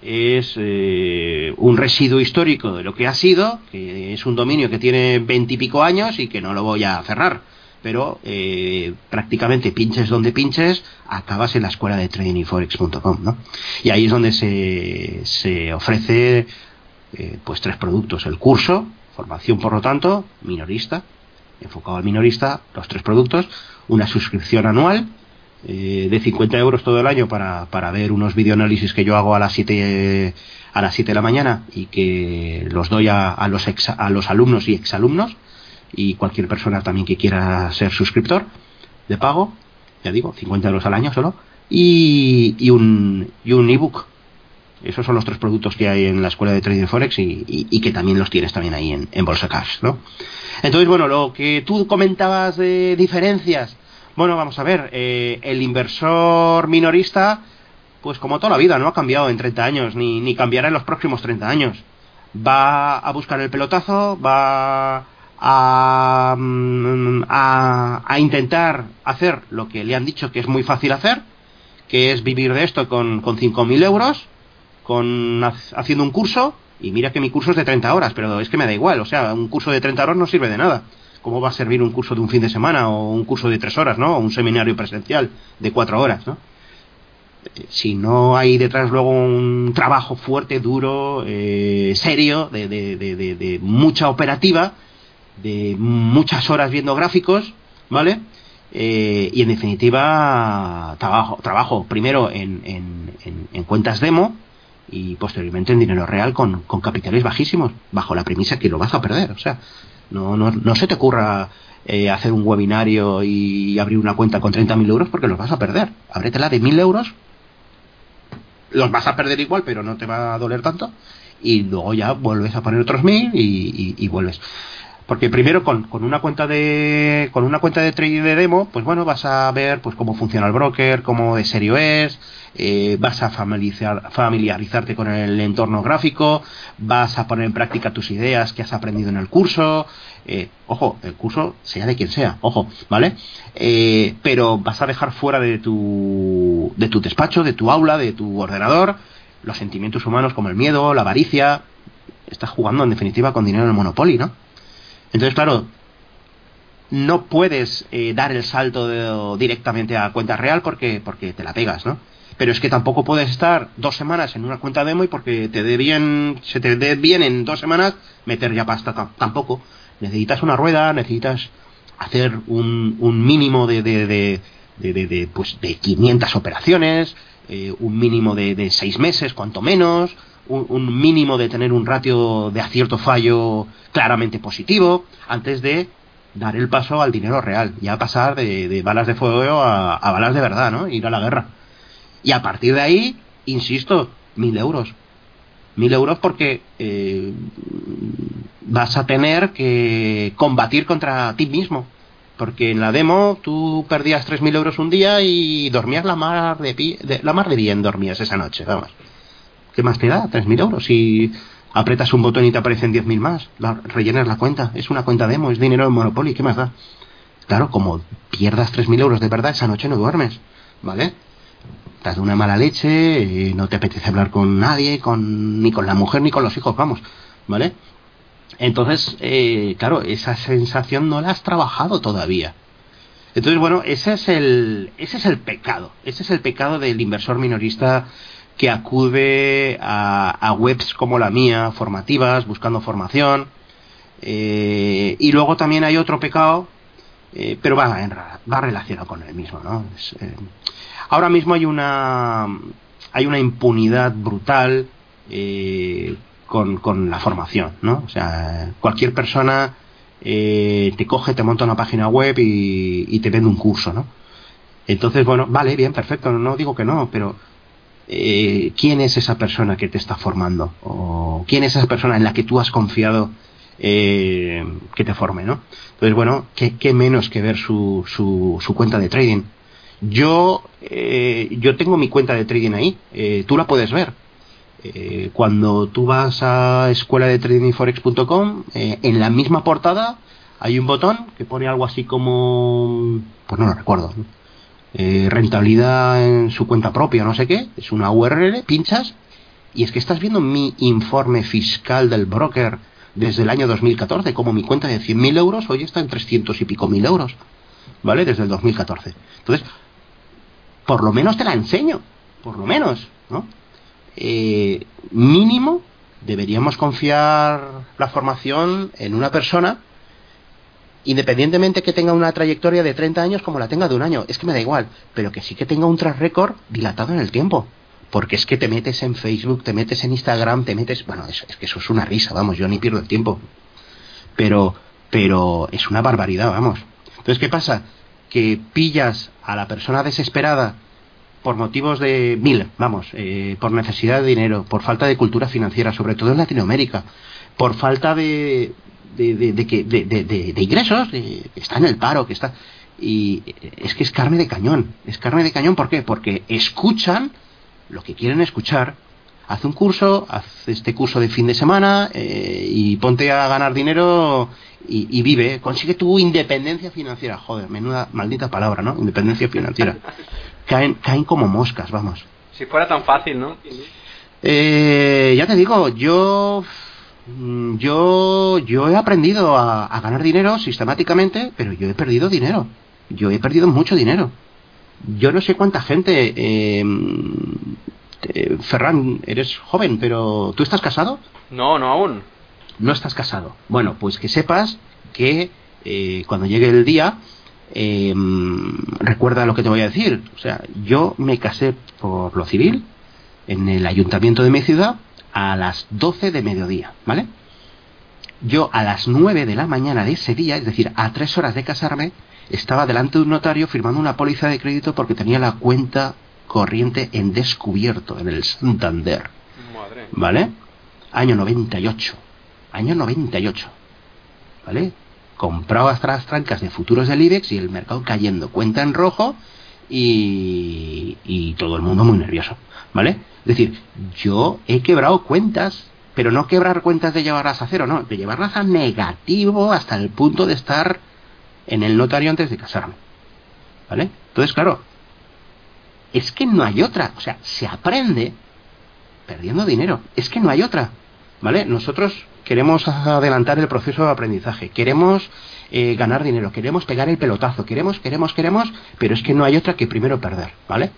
es eh, un residuo histórico de lo que ha sido, que es un dominio que tiene veintipico años y que no lo voy a cerrar. Pero prácticamente pinches donde pinches, acabas en la escuela de tradingforex.com, ¿no? Y ahí es donde se, se ofrece pues tres productos. El curso, formación por lo tanto, minorista, enfocado al minorista, los tres productos, una suscripción anual eh, de 50 euros todo el año para, para ver unos videoanálisis que yo hago a las 7 a las 7 de la mañana y que los doy a, a los a los alumnos y exalumnos y cualquier persona también que quiera ser suscriptor de pago, ya digo, 50 euros al año solo, y, y un y un ebook. Esos son los tres productos que hay en la escuela de Trading Forex y, que también los tienes también ahí en, en Bolsa Cash, ¿no? Entonces, bueno, lo que tú comentabas de diferencias bueno, vamos a ver, eh, el inversor minorista, pues como toda la vida, no ha cambiado en 30 años, ni, ni cambiará en los próximos 30 años. Va a buscar el pelotazo, va a, mm, a, a, intentar hacer lo que le han dicho que es muy fácil hacer, que es vivir de esto con, con 5.000 euros, con, haciendo un curso, y mira que mi curso es de 30 horas, pero es que me da igual, o sea, un curso de 30 horas no sirve de nada. ¿Cómo va a servir un curso de un fin de semana o un curso de tres horas, ¿no? O un seminario presencial de cuatro horas, ¿no? Eh, si no hay detrás luego un trabajo fuerte, duro, eh, serio, de, de, de, de, mucha operativa, de muchas horas viendo gráficos, ¿vale? Eh, y en definitiva, trabajo, trabajo primero en, en, cuentas demo y posteriormente en dinero real con, con capitales bajísimos, bajo la premisa que lo vas a perder. O sea, no, no, no se te ocurra eh, hacer un webinario y abrir una cuenta con 30.000 euros porque los vas a perder. Ábretela de 1.000 euros, los vas a perder igual, pero no te va a doler tanto. Y luego ya vuelves a poner otros 1.000 y, vuelves porque primero con, con, una cuenta de con una cuenta de trading de demo pues bueno vas a ver pues cómo funciona el broker cómo de serio es eh, vas a familiarizar, familiarizarte con el entorno gráfico vas a poner en práctica tus ideas que has aprendido en el curso eh, ojo el curso sea de quien sea ojo vale eh, pero vas a dejar fuera de tu de tu despacho de tu aula de tu ordenador los sentimientos humanos como el miedo la avaricia estás jugando en definitiva con dinero en el Monopoly no entonces, claro, no puedes eh, dar el salto directamente a cuenta real porque, porque te la pegas, ¿no? Pero es que tampoco puedes estar dos semanas en una cuenta demo y porque te dé bien, se te dé bien en dos semanas meter ya pasta tampoco. Necesitas una rueda, necesitas hacer un, un mínimo de, de, de, de, de pues de 500 operaciones, eh, un mínimo de, de seis meses, cuanto menos, un, mínimo de tener un ratio de acierto fallo claramente positivo antes de dar el paso al dinero real, ya pasar de, de balas de fuego a, a, balas de verdad, ¿no? Ir a la guerra. Y a partir de ahí, insisto, mil euros. Mil euros porque eh, vas a tener que combatir contra ti mismo. Porque en la demo tú perdías tres mil euros un día y dormías la mar de, de, la mar de bien dormías esa noche, vamos. ¿Qué más te da? Tres mil euros. Y apretas un botón y te aparecen 10.000 más, la, rellenas la cuenta, es una cuenta demo, es dinero de Monopoly, ¿qué más da? Claro, como pierdas 3.000 euros de verdad, esa noche no duermes, ¿vale? Estás de una mala leche, eh, no te apetece hablar con nadie, con, ni con la mujer ni con los hijos, vamos, ¿vale? Entonces, eh, claro, esa sensación no la has trabajado todavía. Entonces, bueno, ese es el, ese es el pecado, ese es el pecado del inversor minorista que acude a, webs como la mía, formativas, buscando formación. Eh, y luego también hay otro pecado, eh, pero va, va relacionado con el mismo, ¿no? Eh, ahora mismo hay una hay una impunidad brutal eh, con, con, la formación, ¿no? O sea, cualquier persona eh, te coge, te monta una página web y, y te vende un curso, ¿no? Entonces, bueno, vale, bien, perfecto, no digo que no, pero eh, ¿quién es esa persona que te está formando? ¿O quién es esa persona en la que tú has confiado eh, que te forme, ¿no? Entonces, bueno, ¿qué, menos que ver su, su, su, cuenta de trading? Yo, eh, yo tengo mi cuenta de trading ahí, eh, tú la puedes ver. Eh, cuando tú vas a escuela de tradingforex.com, eh, en la misma portada hay un botón que pone algo así como, pues no lo recuerdo, eh, rentabilidad en su cuenta propia, no sé qué, es una URL, pinchas y es que estás viendo mi informe fiscal del broker desde el año 2014, como mi cuenta de 100.000 euros hoy está en 300 y pico mil euros, ¿vale? Desde el 2014. Entonces, por lo menos te la enseño, por lo menos, ¿no? Eh, mínimo deberíamos confiar la formación en una persona independientemente que tenga una trayectoria de 30 años como la tenga de un año, es que me da igual, pero que sí que tenga un track record dilatado en el tiempo. Porque es que te metes en Facebook, te metes en Instagram, te metes... Bueno, es, es que eso es una risa, vamos, yo ni pierdo el tiempo. Pero, pero es una barbaridad, vamos. Entonces, ¿qué pasa? Que pillas a la persona desesperada por motivos de mil, vamos, eh, por necesidad de dinero, por falta de cultura financiera, sobre todo en Latinoamérica, por falta de, de, de, de, de ingresos, que está en el paro, que está... Y es que es carne de cañón, es carne de cañón, ¿por qué? Porque escuchan lo que quieren escuchar, haz un curso, haz este curso de fin de semana eh, y ponte a ganar dinero y, y, vive, consigue tu independencia financiera, joder, menuda maldita palabra, ¿no? Independencia financiera. Caen, caen como moscas, vamos. Si fuera tan fácil, ¿no? Eh, ya te digo, yo Mm, yo, yo he aprendido a, a, ganar dinero sistemáticamente, pero yo he perdido dinero. Yo he perdido mucho dinero. Yo no sé cuánta gente... Eh, eh, Ferran, eres joven, pero ¿tú estás casado? No, no aún. No estás casado. Bueno, pues que sepas que eh, cuando llegue el día, eh, recuerda lo que te voy a decir. O sea, yo me casé por lo civil en el ayuntamiento de mi ciudad a las 12 de mediodía, ¿vale? Yo a las 9 de la mañana de ese día, es decir, a tres horas de casarme, estaba delante de un notario firmando una póliza de crédito porque tenía la cuenta corriente en descubierto en el Santander. Madre. ¿Vale? Año 98. Año 98. ¿Vale? Comprado hasta las trancas de futuros del IBEX y el mercado cayendo. Cuenta en rojo y, y todo el mundo muy nervioso. ¿Vale? Es decir, yo he quebrado cuentas, pero no quebrar cuentas de llevarlas a cero, no, de llevarlas a negativo hasta el punto de estar en el notario antes de casarme. ¿Vale? Entonces, claro, es que no hay otra. O sea, se aprende perdiendo dinero. Es que no hay otra. ¿Vale? Nosotros queremos adelantar el proceso de aprendizaje, queremos eh, ganar dinero, queremos pegar el pelotazo, queremos, queremos, queremos, pero es que no hay otra que primero perder, ¿vale?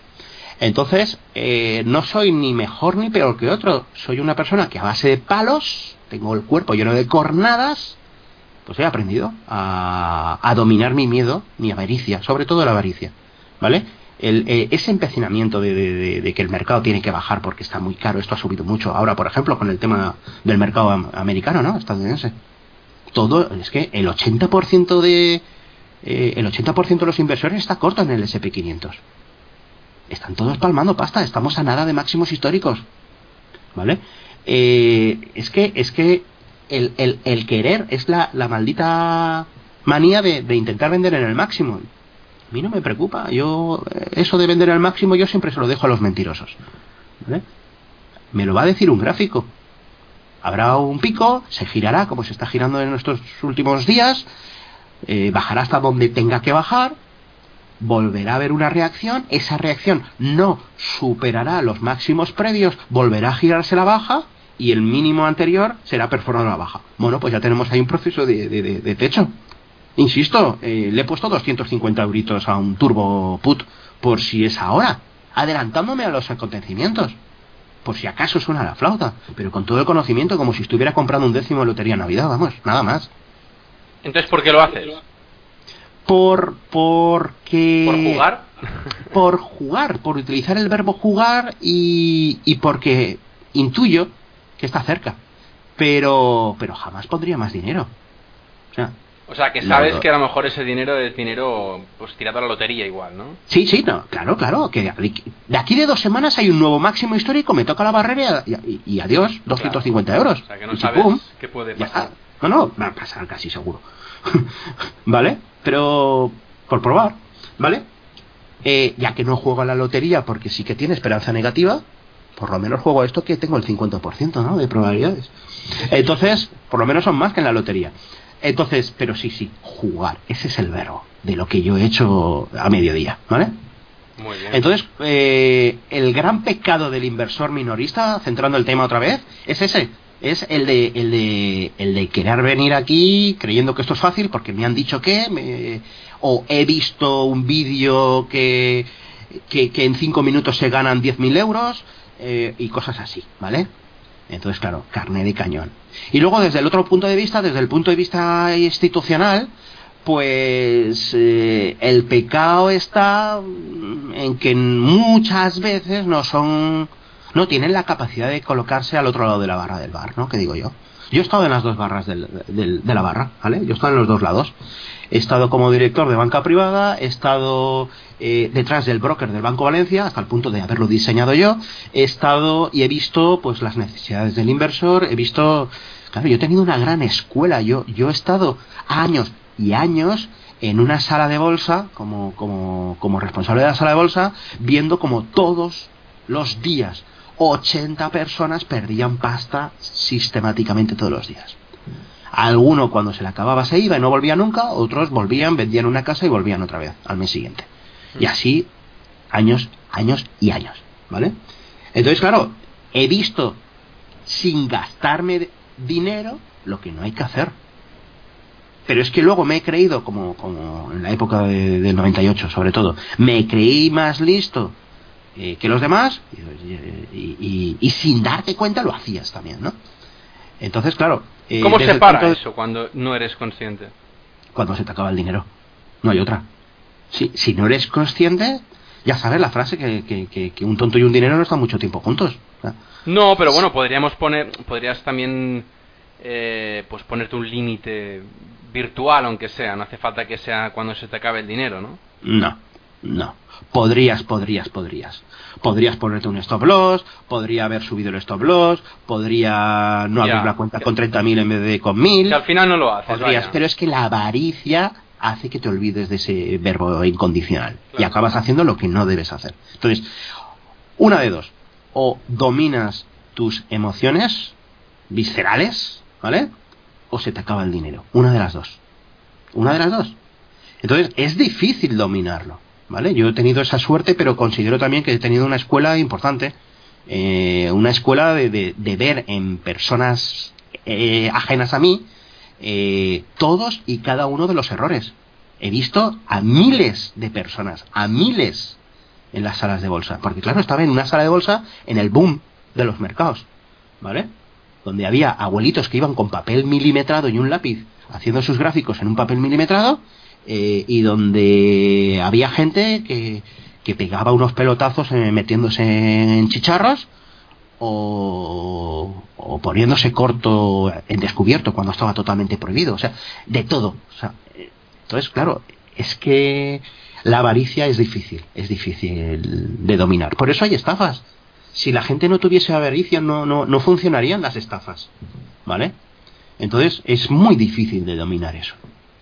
Entonces, eh, no soy ni mejor ni peor que otro. Soy una persona que a base de palos, tengo el cuerpo lleno de cornadas, pues he aprendido a, a dominar mi miedo, mi avaricia, sobre todo la avaricia. ¿Vale? El, eh, ese empecinamiento de, de, que el mercado tiene que bajar porque está muy caro, esto ha subido mucho. Ahora, por ejemplo, con el tema del mercado americano, ¿no? Estadounidense. Todo, es que el 80% de. Eh, el 80% de los inversores está corto en el SP500 están todos palmando pasta, estamos a nada de máximos históricos. ¿Vale? Eh, es que, es que el, el, el querer es la, la maldita manía de, de, intentar vender en el máximo. Mí no me preocupa, yo, eso de vender en el máximo yo siempre se lo dejo a los mentirosos. ¿Vale? Me lo va a decir un gráfico. Habrá un pico, se girará como se está girando en estos últimos días, eh, bajará hasta donde tenga que bajar, volverá a haber una reacción, esa reacción no superará los máximos previos, volverá a girarse la baja y el mínimo anterior será perforado a la baja. Bueno, pues ya tenemos ahí un proceso de, de, de techo. Insisto, eh, le he puesto 250 euritos a un turbo put por si es ahora, adelantándome a los acontecimientos. Por si acaso suena la flauta, pero con todo el conocimiento como si estuviera comprando un décimo de lotería Navidad, vamos, nada más. Entonces, ¿por qué lo haces? por porque por jugar por jugar por utilizar el verbo jugar y, y porque intuyo que está cerca pero pero jamás pondría más dinero o sea O sea, que sabes no. que a lo mejor ese dinero es dinero pues tirado a la lotería igual, ¿no? Sí, sí, no, claro, claro. Que de aquí de dos semanas hay un nuevo máximo histórico, me toca la barrera y, y- y adiós, 250 euros. O sea, que no Y sabes qué puede pasar. No, no, va a pasar casi seguro. ¿Vale? Pero por probar, ¿vale? Eh, ya que no juego a la lotería porque sí que tiene esperanza negativa, por lo menos juego a esto que tengo el 50%, ¿no? De probabilidades. Entonces, por lo menos son más que en la lotería. Entonces, pero sí, sí, jugar. Ese es el verbo de lo que yo he hecho a mediodía, ¿vale? Muy bien. Entonces, eh, el gran pecado del inversor minorista, centrando el tema otra vez, es ese. Es el de, el de, el de querer venir aquí creyendo que esto es fácil porque me han dicho que, me- o he visto un vídeo que, que, que en cinco minutos se ganan 10.000 euros eh, y cosas así, ¿vale? Entonces, claro, carne de cañón. Y luego, desde el otro punto de vista, desde el punto de vista institucional, pues eh, el pecado está en que muchas veces no son no tienen la capacidad de colocarse al otro lado de la barra del bar, ¿no? Que digo yo. Yo he estado en las dos barras del- del- de la barra, ¿vale? Yo he estado en los dos lados. He estado como director de banca privada, he estado eh, detrás del broker del Banco Valencia, hasta el punto de haberlo diseñado yo. He estado y he visto pues las necesidades del inversor, he visto... Claro, yo he tenido una gran escuela, yo, yo he estado años y años en una sala de bolsa, como, como, como responsable de la sala de bolsa, viendo como todos los días 80 personas perdían pasta sistemáticamente todos los días. Alguno cuando se le acababa se iba y no volvía nunca, otros volvían, vendían una casa y volvían otra vez al mes siguiente. Y así años, años y años, ¿vale? Entonces, claro, he visto sin gastarme dinero lo que no hay que hacer. Pero es que luego me he creído, como, como en la época de- del 98 sobre todo, me creí más listo eh, que los demás y, y- y- y sin darte cuenta lo hacías también, ¿no? Entonces, claro... eh, ¿Cómo se para de- eso cuando no eres consciente? Cuando se te acaba el dinero. No hay otra. Si, si no eres consciente, ya sabes la frase que, que- que- que un tonto y un dinero no están mucho tiempo juntos. No, pero bueno, podríamos poner, podrías también, eh, pues ponerte un límite virtual, aunque sea. No hace falta que sea cuando se te acabe el dinero, ¿no? No, no. Podrías, podrías, podrías. Podrías ponerte un stop loss, podría haber subido el stop loss, podría no Ya. abrir la cuenta con 30.000 en vez de con 1.000. Que al final no lo haces. Podrías, vaya. pero es que la avaricia hace que te olvides de ese verbo incondicional y acabas haciendo lo que no debes hacer. Entonces, una de dos, o dominas tus emociones viscerales, ¿vale? O se te acaba el dinero. Una de las dos. Una de las dos. Entonces, es difícil dominarlo, ¿vale? Yo he tenido esa suerte, pero considero también que he tenido una escuela importante. eh, una escuela de, de- de ver en personas eh, ajenas a mí eh, todos y cada uno de los errores. He visto a miles de personas, a miles en las salas de bolsa. Porque claro, estaba en una sala de bolsa en el boom de los mercados, ¿vale? Donde había abuelitos que iban con papel milimetrado y un lápiz haciendo sus gráficos en un papel milimetrado eh, y donde había gente que, que pegaba unos pelotazos eh, metiéndose en chicharros o, o poniéndose corto en descubierto cuando estaba totalmente prohibido. O sea, de todo. O sea, entonces, claro, es que la avaricia es difícil, es difícil de dominar. Por eso hay estafas. Si la gente no tuviese avaricia, no, no, no funcionarían las estafas. ¿Vale? Entonces, es muy difícil de dominar eso.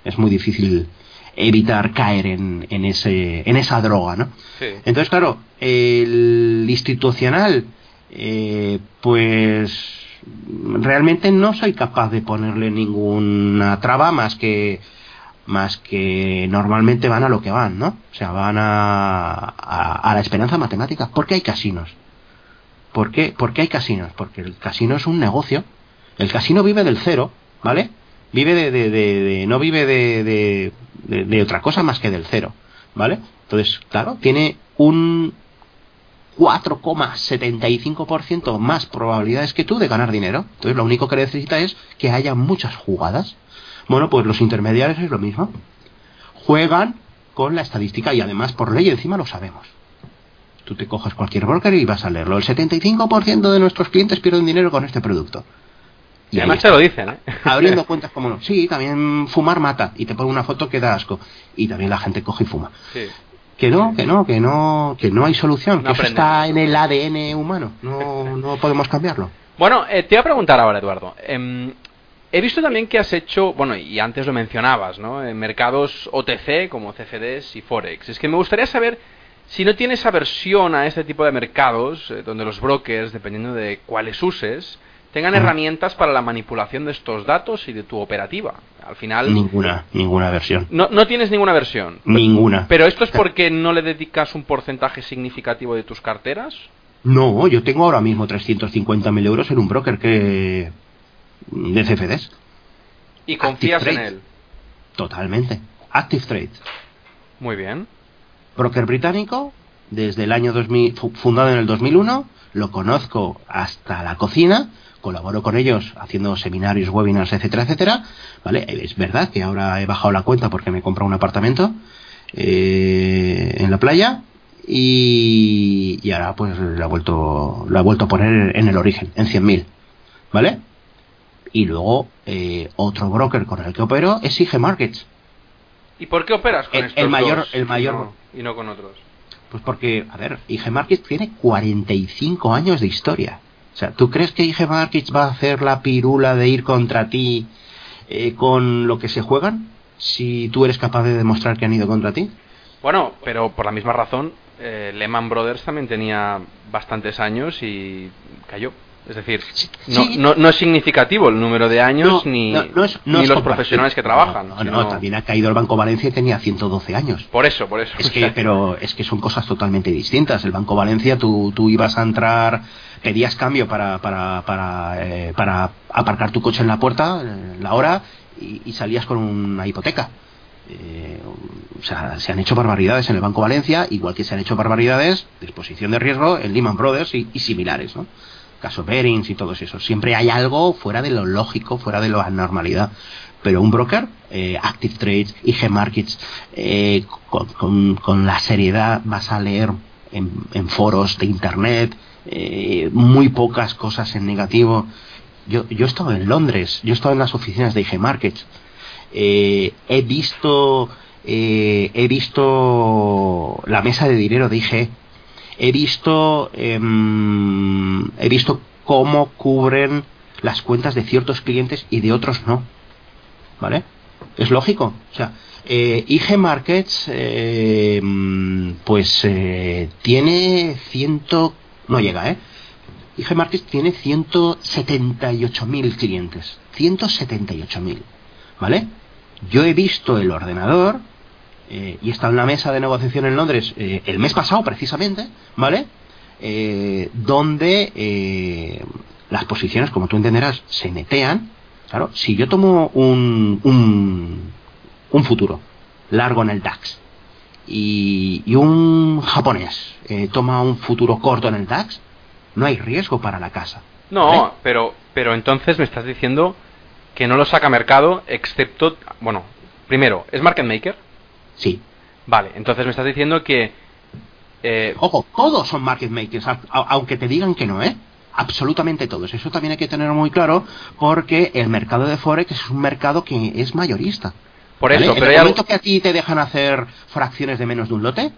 Es muy difícil evitar caer en, en, ese, en esa droga, ¿no? Sí. Entonces, claro, el institucional, eh, pues realmente no soy capaz de ponerle ninguna traba más que más que normalmente van a lo que van, ¿no? O sea, van a, a, la esperanza matemática. ¿Por qué hay casinos? ¿Por qué, ¿Por qué hay casinos? Porque el casino es un negocio. El casino vive del cero, ¿vale? Vive de, de, de- de- no vive de- de otra cosa más que del cero, ¿vale? Entonces, claro, tiene un 4,75% más probabilidades que tú de ganar dinero. Entonces, lo único que necesita es que haya muchas jugadas. Bueno, pues los intermediarios es lo mismo. Juegan con la estadística y además por ley encima lo sabemos. Tú te coges cualquier broker y vas a leerlo. El 75% de nuestros clientes pierden dinero con este producto. Y además te lo dicen, ¿eh? Abriendo cuentas como no. Sí, también fumar mata. Y te pone una foto que da asco. Y también la gente coge y fuma. Sí. Que no, que no, que no, que no hay solución. No que eso está en el ADN humano. No, no podemos cambiarlo. Bueno, eh, te voy a preguntar ahora, Eduardo. Em, he visto también que has hecho, bueno, y antes lo mencionabas, ¿no? En mercados OTC como CFDs y Forex. Es que me gustaría saber si no tienes aversión a este tipo de mercados, eh, donde los brokers, dependiendo de cuáles uses, tengan Ujú. herramientas para la manipulación de estos datos y de tu operativa. Al final, Ninguna, ninguna versión. no, no tienes ninguna versión. Ninguna. Pero esto es porque no le dedicas un porcentaje significativo de tus carteras. No, yo tengo ahora mismo 350.000 euros en un broker que de CFDs. Y confías en él. Totalmente. Active Trade. Muy bien. Broker británico, desde el año 2000, fu- fundado en el 2001, lo conozco hasta la cocina, colaboro con ellos haciendo seminarios, webinars, etcétera, etcétera. ¿Vale? Es verdad que ahora he bajado la cuenta porque me he comprado un apartamento eh, en la playa y, y ahora pues la he vuelto, la he vuelto a poner en el origen, en 100.000. ¿Vale? Y luego eh, otro broker con el que opero es IG Markets. ¿Y por qué operas con El- estos el mayor- dos el y mayor- no- y no con otros? Pues porque, a ver, IG Markets tiene 45 años de historia. O sea, ¿tú crees que IG Markets va a hacer la pirula de ir contra ti eh, con lo que se juegan? Si tú eres capaz de demostrar que han ido contra ti. Bueno, pero por la misma razón, eh, Lehman Brothers también tenía bastantes años y cayó. Es decir, no, Sí. no, no es significativo el número de años No, ni, es- ni los profesionales que trabajan. No, sino- también ha caído el Banco Valencia y tenía 112 años. Por eso, por eso. Es que, sea, pero es que son cosas totalmente distintas. El Banco Valencia, tú, tú ibas a entrar, pedías cambio para, para, para, eh, para aparcar tu coche en la puerta, eh, la hora, y, y salías con una hipoteca. Eh, o sea, se han hecho barbaridades en el Banco Valencia, igual que se han hecho barbaridades de exposición de riesgo en Lehman Brothers y, y similares, ¿no? Caso Berings y todos esos. Siempre hay algo fuera de lo lógico, fuera de la normalidad. Pero un broker, eh, Active Trades, IG Markets, eh, con, la seriedad vas a leer en, en foros de internet eh, muy pocas cosas en negativo. Yo, yo he estado en Londres, yo he estado en las oficinas de IG Markets. Eh, he visto eh, he visto la mesa de dinero de IG he visto em, he visto cómo cubren las cuentas de ciertos clientes y de otros no vale es lógico o sea eh, IG Markets eh, pues eh, tiene ciento no llega eh IG Markets tiene 178.000 clientes 178.000 ¿vale? yo he visto el ordenador eh, y estado en la mesa de negociación en Londres eh, el mes pasado precisamente, ¿vale? Eh, donde eh, las posiciones, como tú entenderás, se netean. Claro, si yo tomo un, un, un futuro largo en el DAX y, y un japonés toma un futuro corto en el DAX, no hay riesgo para la casa. No, ¿vale? pero, pero entonces me estás diciendo que no lo saca mercado, excepto. Bueno, primero, ¿es market maker? Sí. Vale, entonces me estás diciendo que. eh, Ojo, todos son market makers, aunque te digan que no, ¿eh? Absolutamente todos. Eso también hay que tenerlo muy claro porque el mercado de Forex es un mercado que es mayorista. por ¿vale? eso, en pero el hay algo- momento que a ti te dejan hacer fracciones de menos de un lote,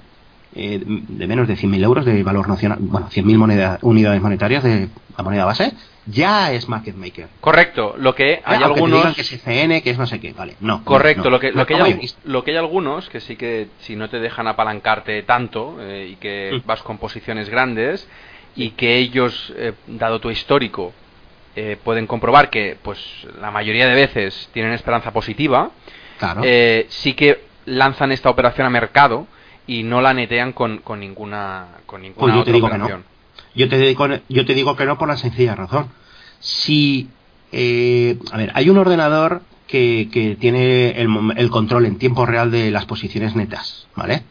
eh, de menos de 100.000 euros de valor nacional, bueno, 100.000 moneda- unidades monetarias de la moneda base, ya es market maker. Correcto, lo que hay Aunque te algunos. digan que es CN, que es no sé qué, vale, no. Correcto, no, lo, que, lo, que hay, lo que hay algunos que sí que si no te dejan apalancarte tanto eh, y que Mm. vas con posiciones grandes y que ellos, eh, dado tu histórico, eh, pueden comprobar que pues la mayoría de veces tienen esperanza positiva, Claro. eh, sí que lanzan esta operación a mercado y no la netean con, con ninguna con ninguna Pues yo te otra digo que no. Yo te, digo, yo te digo que no por la sencilla razón. Si, eh, a ver, hay un ordenador que, que tiene el, el control en tiempo real de las posiciones netas, ¿vale?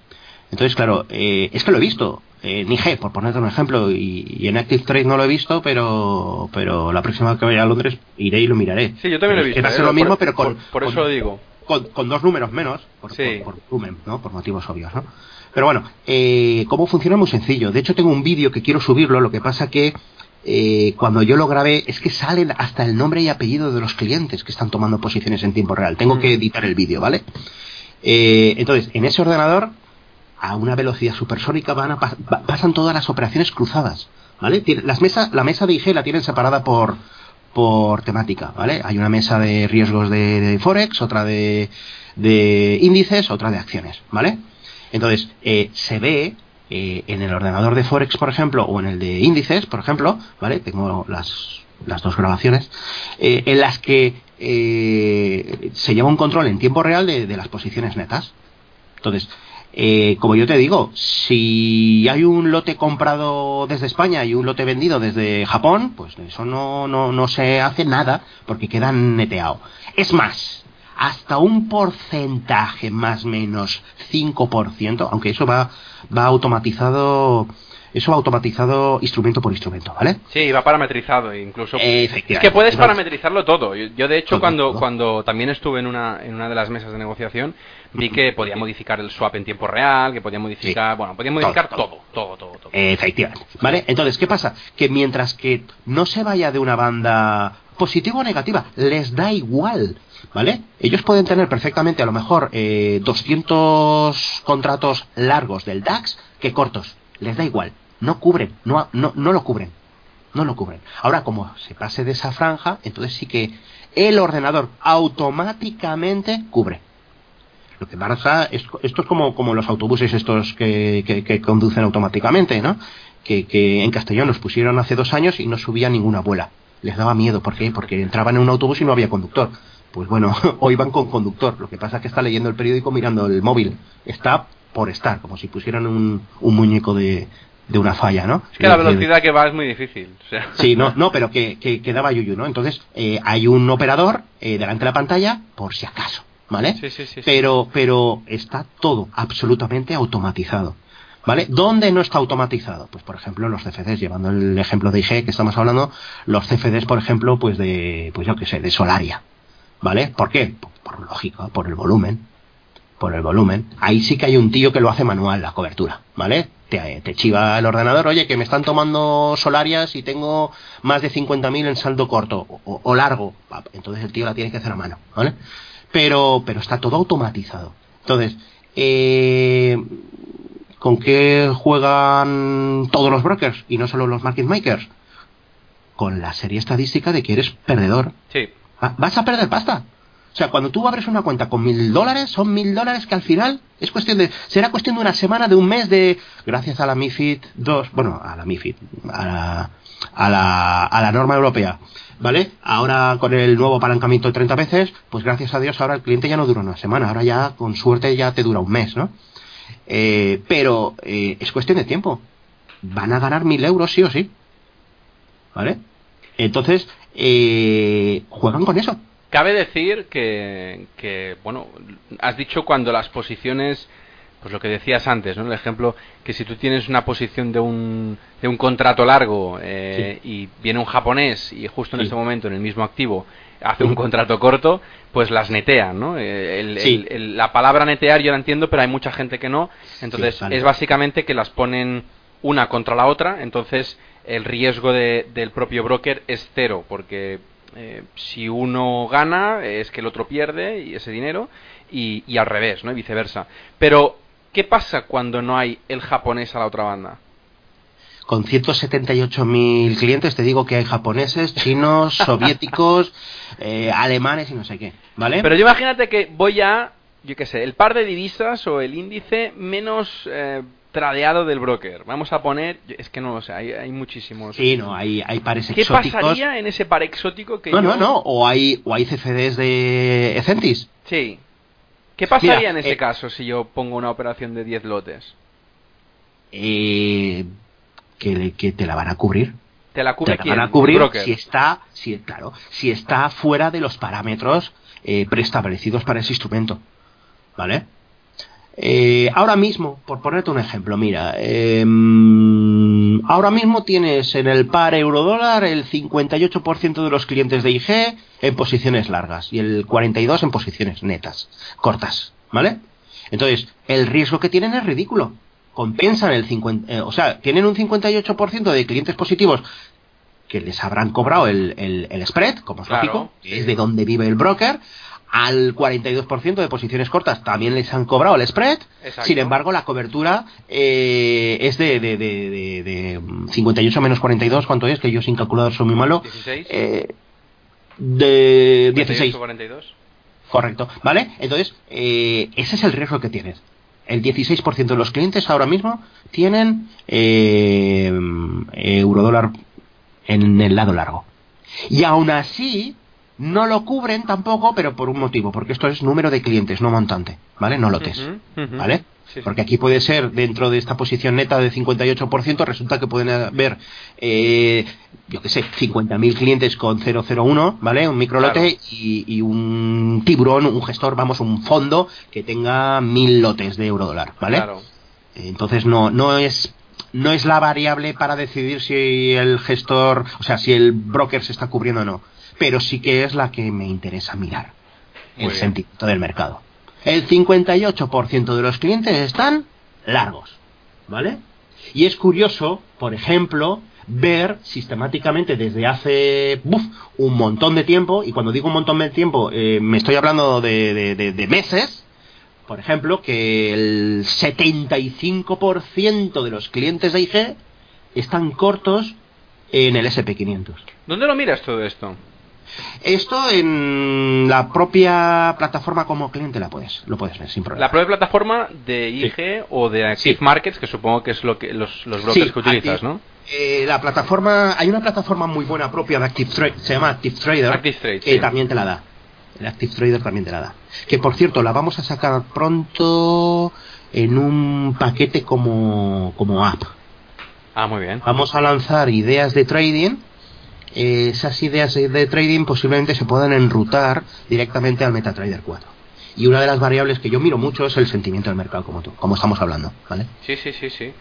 Entonces, claro, eh, es que lo he visto. En IG, por ponerte un ejemplo, y, y en Active Trade no lo he visto, pero pero la próxima vez que vaya a Londres iré y lo miraré. Sí, yo también lo he que visto. va a ser eh, lo mismo, por- pero con, por, por con- eso lo digo. Con, con dos números menos, por, Sí. por, por volumen, ¿no? Por motivos obvios, ¿no? Pero bueno, eh, ¿cómo funciona? Muy sencillo. De hecho, tengo un vídeo que quiero subirlo, lo que pasa que eh, cuando yo lo grabé, es que salen hasta el nombre y apellido de los clientes que están tomando posiciones en tiempo real. Tengo que Mm. editar el vídeo, ¿vale? Eh, entonces, en ese ordenador, a una velocidad supersónica van a pas- pasan todas las operaciones cruzadas, ¿vale? Las mesas, la mesa de IG la tienen separada por, por temática, ¿vale? Hay una mesa de riesgos de, Forex, otra de, índices, otra de acciones, ¿vale? Entonces, eh, se ve eh, en el ordenador de Forex, por ejemplo, o en el de índices, por ejemplo, ¿vale? Tengo las, las dos grabaciones, eh, en las que eh, se lleva un control en tiempo real de las posiciones netas. Entonces, eh, como yo te digo, si hay un lote comprado desde España y un lote vendido desde Japón, pues eso no, no, no se hace nada porque quedan neteado. Es más, hasta un porcentaje más menos 5%, aunque eso va, va automatizado, eso automatizado instrumento por instrumento, ¿vale? Sí, va parametrizado incluso. Efectivamente. Es que puedes parametrizarlo todo. Yo, yo, de hecho, Todo, cuando, todo. cuando también estuve en una, en una de las mesas de negociación, vi que podía modificar el swap en tiempo real, que podía modificar, bueno, podía modificar Todo, todo, todo, todo, todo. Efectivamente. ¿Vale? Entonces, ¿qué pasa? Que mientras que no se vaya de una banda positiva o negativa, les da igual. ¿Vale? Ellos pueden tener perfectamente a lo mejor eh, 200 contratos largos del DAX que cortos. Les da igual. No cubren. No, no, no lo cubren. No lo cubren. Ahora, como se pase de esa franja, entonces sí que el ordenador automáticamente cubre. Lo que pasa es, esto es como, como los autobuses estos que, que- conducen automáticamente, ¿no? Que, que en Castellón los pusieron hace dos años y no subía ninguna abuela. Les daba miedo, ¿por qué? Porque entraban en un autobús y no había conductor. Pues bueno, hoy van con conductor. Lo que pasa es que está leyendo el periódico mirando el móvil. Está por estar, como si pusieran un, un muñeco de, de una falla, ¿no? Es que la de- velocidad que va es muy difícil. o sea. Sí, no, no, pero que, que, que daba yuyu, ¿no? Entonces, eh, hay un operador eh, delante de la pantalla, por si acaso, ¿vale? Sí, sí, sí, sí. Pero, pero está todo absolutamente automatizado. ¿Vale? ¿Dónde no está automatizado? Pues, por ejemplo, los CFDs, llevando el ejemplo de IG que estamos hablando, los CFDs, por ejemplo, pues de, pues yo qué sé, de Solaria. ¿Vale? ¿Por qué? Por, por lógica, por el volumen. Por el volumen. Ahí sí que hay un tío que lo hace manual, la cobertura. ¿Vale? Te, te chiva el ordenador, oye, que me están tomando Solarias y tengo más de 50.000 en saldo corto o, o- largo. Entonces el tío la tiene que hacer a mano. ¿Vale? Pero, pero está todo automatizado. Entonces, eh, ¿con qué juegan todos los brokers y no solo los market makers? Con la serie estadística de que eres perdedor. Sí. Va- Vas a perder pasta. O sea, cuando tú abres una cuenta con mil dólares, son mil dólares que al final es cuestión de. Será cuestión de una semana, de un mes, de. Gracias a la MIFID 2, bueno, a la MIFID, a la, a la, a la norma europea, ¿vale? Ahora con el nuevo apalancamiento de 30 veces, pues gracias a Dios ahora el cliente ya no dura una semana, ahora ya con suerte ya te dura un mes, ¿no? Eh, pero eh, es cuestión de tiempo. Van a ganar mil euros sí o sí. ¿Vale? Entonces, eh, juegan con eso. Cabe decir que, que, bueno, has dicho cuando las posiciones, pues lo que decías antes, ¿no? El ejemplo, que si tú tienes una posición de un, de un contrato largo eh, y viene un japonés y justo en Sí. ese momento en el mismo activo hace un contrato corto, pues las netean, ¿no? Eh, el- Sí. el- el- la palabra netear yo la entiendo, pero hay mucha gente que no. Entonces vale. es básicamente que las ponen una contra la otra, entonces el riesgo de- del propio broker es cero, porque eh, si uno gana es que el otro pierde y ese dinero y, y al revés, ¿no? Y viceversa. Pero ¿qué pasa cuando no hay el japonés a la otra banda? Con 178.000 clientes te digo que hay japoneses, chinos, soviéticos, eh, alemanes y no sé qué, ¿vale? Pero yo imagínate que voy a, yo qué sé, el par de divisas o el índice menos eh, tradeado del broker. Vamos a poner, es que no lo sé, hay, hay muchísimos. Sí, no, hay, hay pares ¿Qué exóticos. pasaría en ese par exótico que No, yo- no, no, o hay, o hay CFDs de Ecentis. Sí. ¿Qué pasaría Mira, en ese eh, caso si yo pongo una operación de 10 lotes? Eh, que, que te la van a cubrir. ¿Te la cubre te la van a cubrir si está, si, claro, si está fuera de los parámetros eh, preestablecidos para ese instrumento. ¿Vale? Eh, ahora mismo, por ponerte un ejemplo, mira, em, ahora mismo tienes en el par euro-dólar el 58% de los clientes de IG en posiciones largas y el 42% en posiciones netas, cortas, ¿vale? Entonces, el riesgo que tienen es ridículo. Compensan el 50%, eh, o sea, tienen un 58% de clientes positivos que les habrán cobrado el, el, el spread, como es Claro, lógico, que es de donde vive el broker. Al 42% de posiciones cortas también les han cobrado el spread. Exacto. Sin embargo, la cobertura eh, es de, de, de, de- de 58 menos 42. ¿Cuánto es? Que yo sin calculador soy muy malo. 16. Eh, de 16. 48, 42. Correcto, ¿vale? Entonces, eh, ese es el riesgo que tienes. El 16% de los clientes ahora mismo tienen eh, eurodólar en el lado largo. Y aún así, no lo cubren tampoco, pero por un motivo, porque esto es número de clientes, no montante, ¿vale? No lotes. ¿vale? Sí, sí. Porque aquí puede ser, dentro de esta posición neta de 58%, resulta que pueden haber, eh, yo qué sé, 50.000 clientes con 001, ¿vale? Un microlote Claro. y, y un tiburón, un gestor, vamos, un fondo que tenga 1.000 lotes de eurodólar, ¿vale? Claro. Entonces no, no es no es la variable para decidir si el gestor, o sea, si el broker se está cubriendo o no, pero sí que es la que me interesa mirar, Muy el bien. sentimiento del mercado. El 58% de los clientes están largos, ¿vale? Y es curioso, por ejemplo, ver sistemáticamente desde hace un montón de tiempo, y cuando digo un montón de tiempo, eh, me estoy hablando de, de- de- de meses, por ejemplo, que el 75% de los clientes de IG están cortos en el SP500. ¿Dónde lo miras todo esto? Esto en la propia plataforma como cliente la puedes, lo puedes ver sin problema. La propia plataforma de IG o de Active Sí. Markets, que supongo que es lo que los, los brokers Sí, que utilizas, Active- ¿no? Eh, la plataforma, hay una plataforma muy buena propia de Active Trade, se llama Active Trader, Active Trade, que también te la da. El Active Trader también te la da. Que por cierto, la vamos a sacar pronto en un paquete como, como app. Ah, muy bien. Vamos a lanzar ideas de trading. Eh, esas ideas de- trading posiblemente se puedan enrutar directamente al MetaTrader 4. Y una de las variables que yo miro mucho es el sentimiento del mercado, como tú, como estamos hablando, ¿vale? Sí, sí, sí, sí.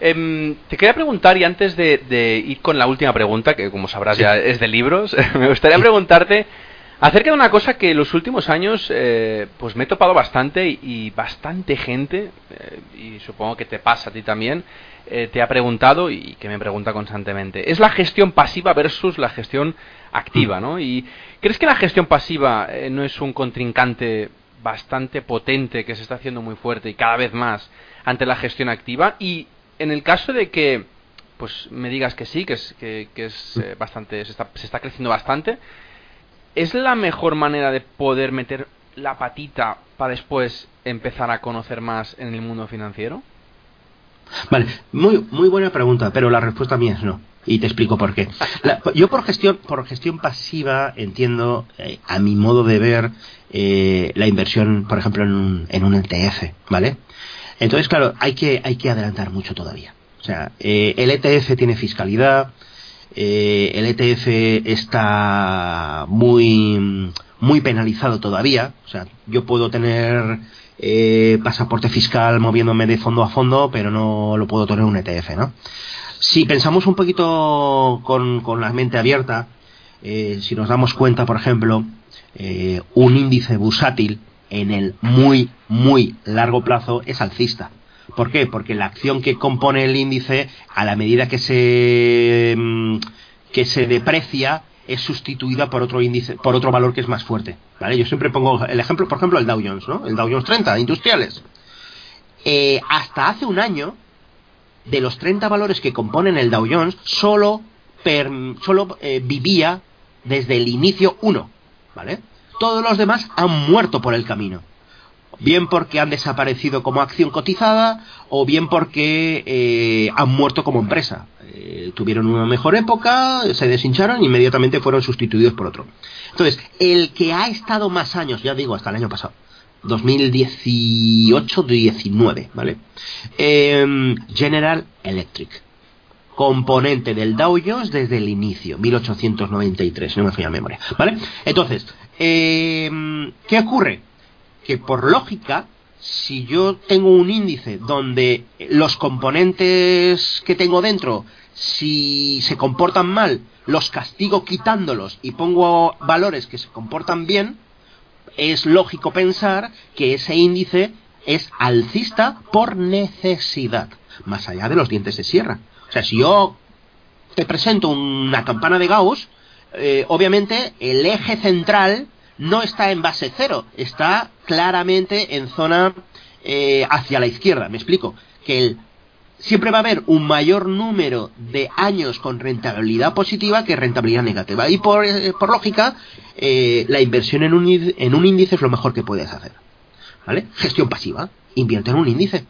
Em, te quería preguntar, y antes de, de ir con la última pregunta, que como sabrás Sí. ya es de libros, me gustaría preguntarte acerca de una cosa que en los últimos años eh, pues me he topado bastante y, y bastante gente, eh, y supongo que te pasa a ti también, eh, te ha preguntado y que me pregunta constantemente. Es la gestión pasiva versus la gestión activa, ¿no? Y ¿crees que la gestión pasiva eh, no es un contrincante bastante potente que se está haciendo muy fuerte y cada vez más ante la gestión activa? Y en el caso de que pues me digas que sí, que es, que, que es eh, bastante, se está, se está creciendo bastante, ¿es la mejor manera de poder meter la patita para después empezar a conocer más en el mundo financiero? Vale, muy, muy buena pregunta, pero la respuesta mía es no. Y te explico por qué. Yo por gestión, por gestión pasiva entiendo, eh, a mi modo de ver, eh, la inversión, por ejemplo, en un, en un ETF, ¿vale? Entonces, claro, hay que, hay que adelantar mucho todavía. O sea, eh, el ETF tiene fiscalidad, eh, el ETF está muy, muy penalizado todavía. O sea, yo puedo tener eh, pasaporte fiscal moviéndome de fondo a fondo, pero no lo puedo tener un ETF, ¿no? Si pensamos un poquito con, con la mente abierta, eh, si nos damos cuenta, por ejemplo, eh, un índice bursátil en el muy, muy largo plazo es alcista. ¿Por qué? Porque la acción que compone el índice, a la medida que se, mm, que se deprecia, es sustituida por otro índice, por otro valor que es más fuerte. ¿vale? Yo siempre pongo el ejemplo, por ejemplo, el Dow Jones, ¿no? El Dow Jones 30, industriales. Eh, hasta hace un año, de los 30 valores que componen el Dow Jones, solo, solo eh, vivía desde el inicio uno, ¿vale? Todos los demás han muerto por el camino. Bien porque han desaparecido como acción cotizada o bien porque eh, han muerto como empresa. Eh, tuvieron una mejor época, se deshincharon e inmediatamente fueron sustituidos por otro. Entonces, el que ha estado más años, ya digo, hasta el año pasado, 2018-19, ¿vale? Em, General Electric, componente del Dow Jones desde el inicio, 1893, si no me falla la memoria, ¿vale? Entonces, em, ¿qué ocurre? Que por lógica, si yo tengo un índice donde los componentes que tengo dentro, si se comportan mal, los castigo quitándolos y pongo valores que se comportan bien, es lógico pensar que ese índice es alcista por necesidad, más allá de los dientes de sierra. O sea, si yo te presento una campana de Gauss, eh, obviamente el eje central no está en base cero, está claramente en zona eh, hacia la izquierda. Me explico. Que el, siempre va a haber un mayor número de años con rentabilidad positiva que rentabilidad negativa. Y por, eh, por lógica, eh, la inversión en un, en un índice es lo mejor que puedes hacer. ¿Vale? Gestión pasiva. Invierte en un índice.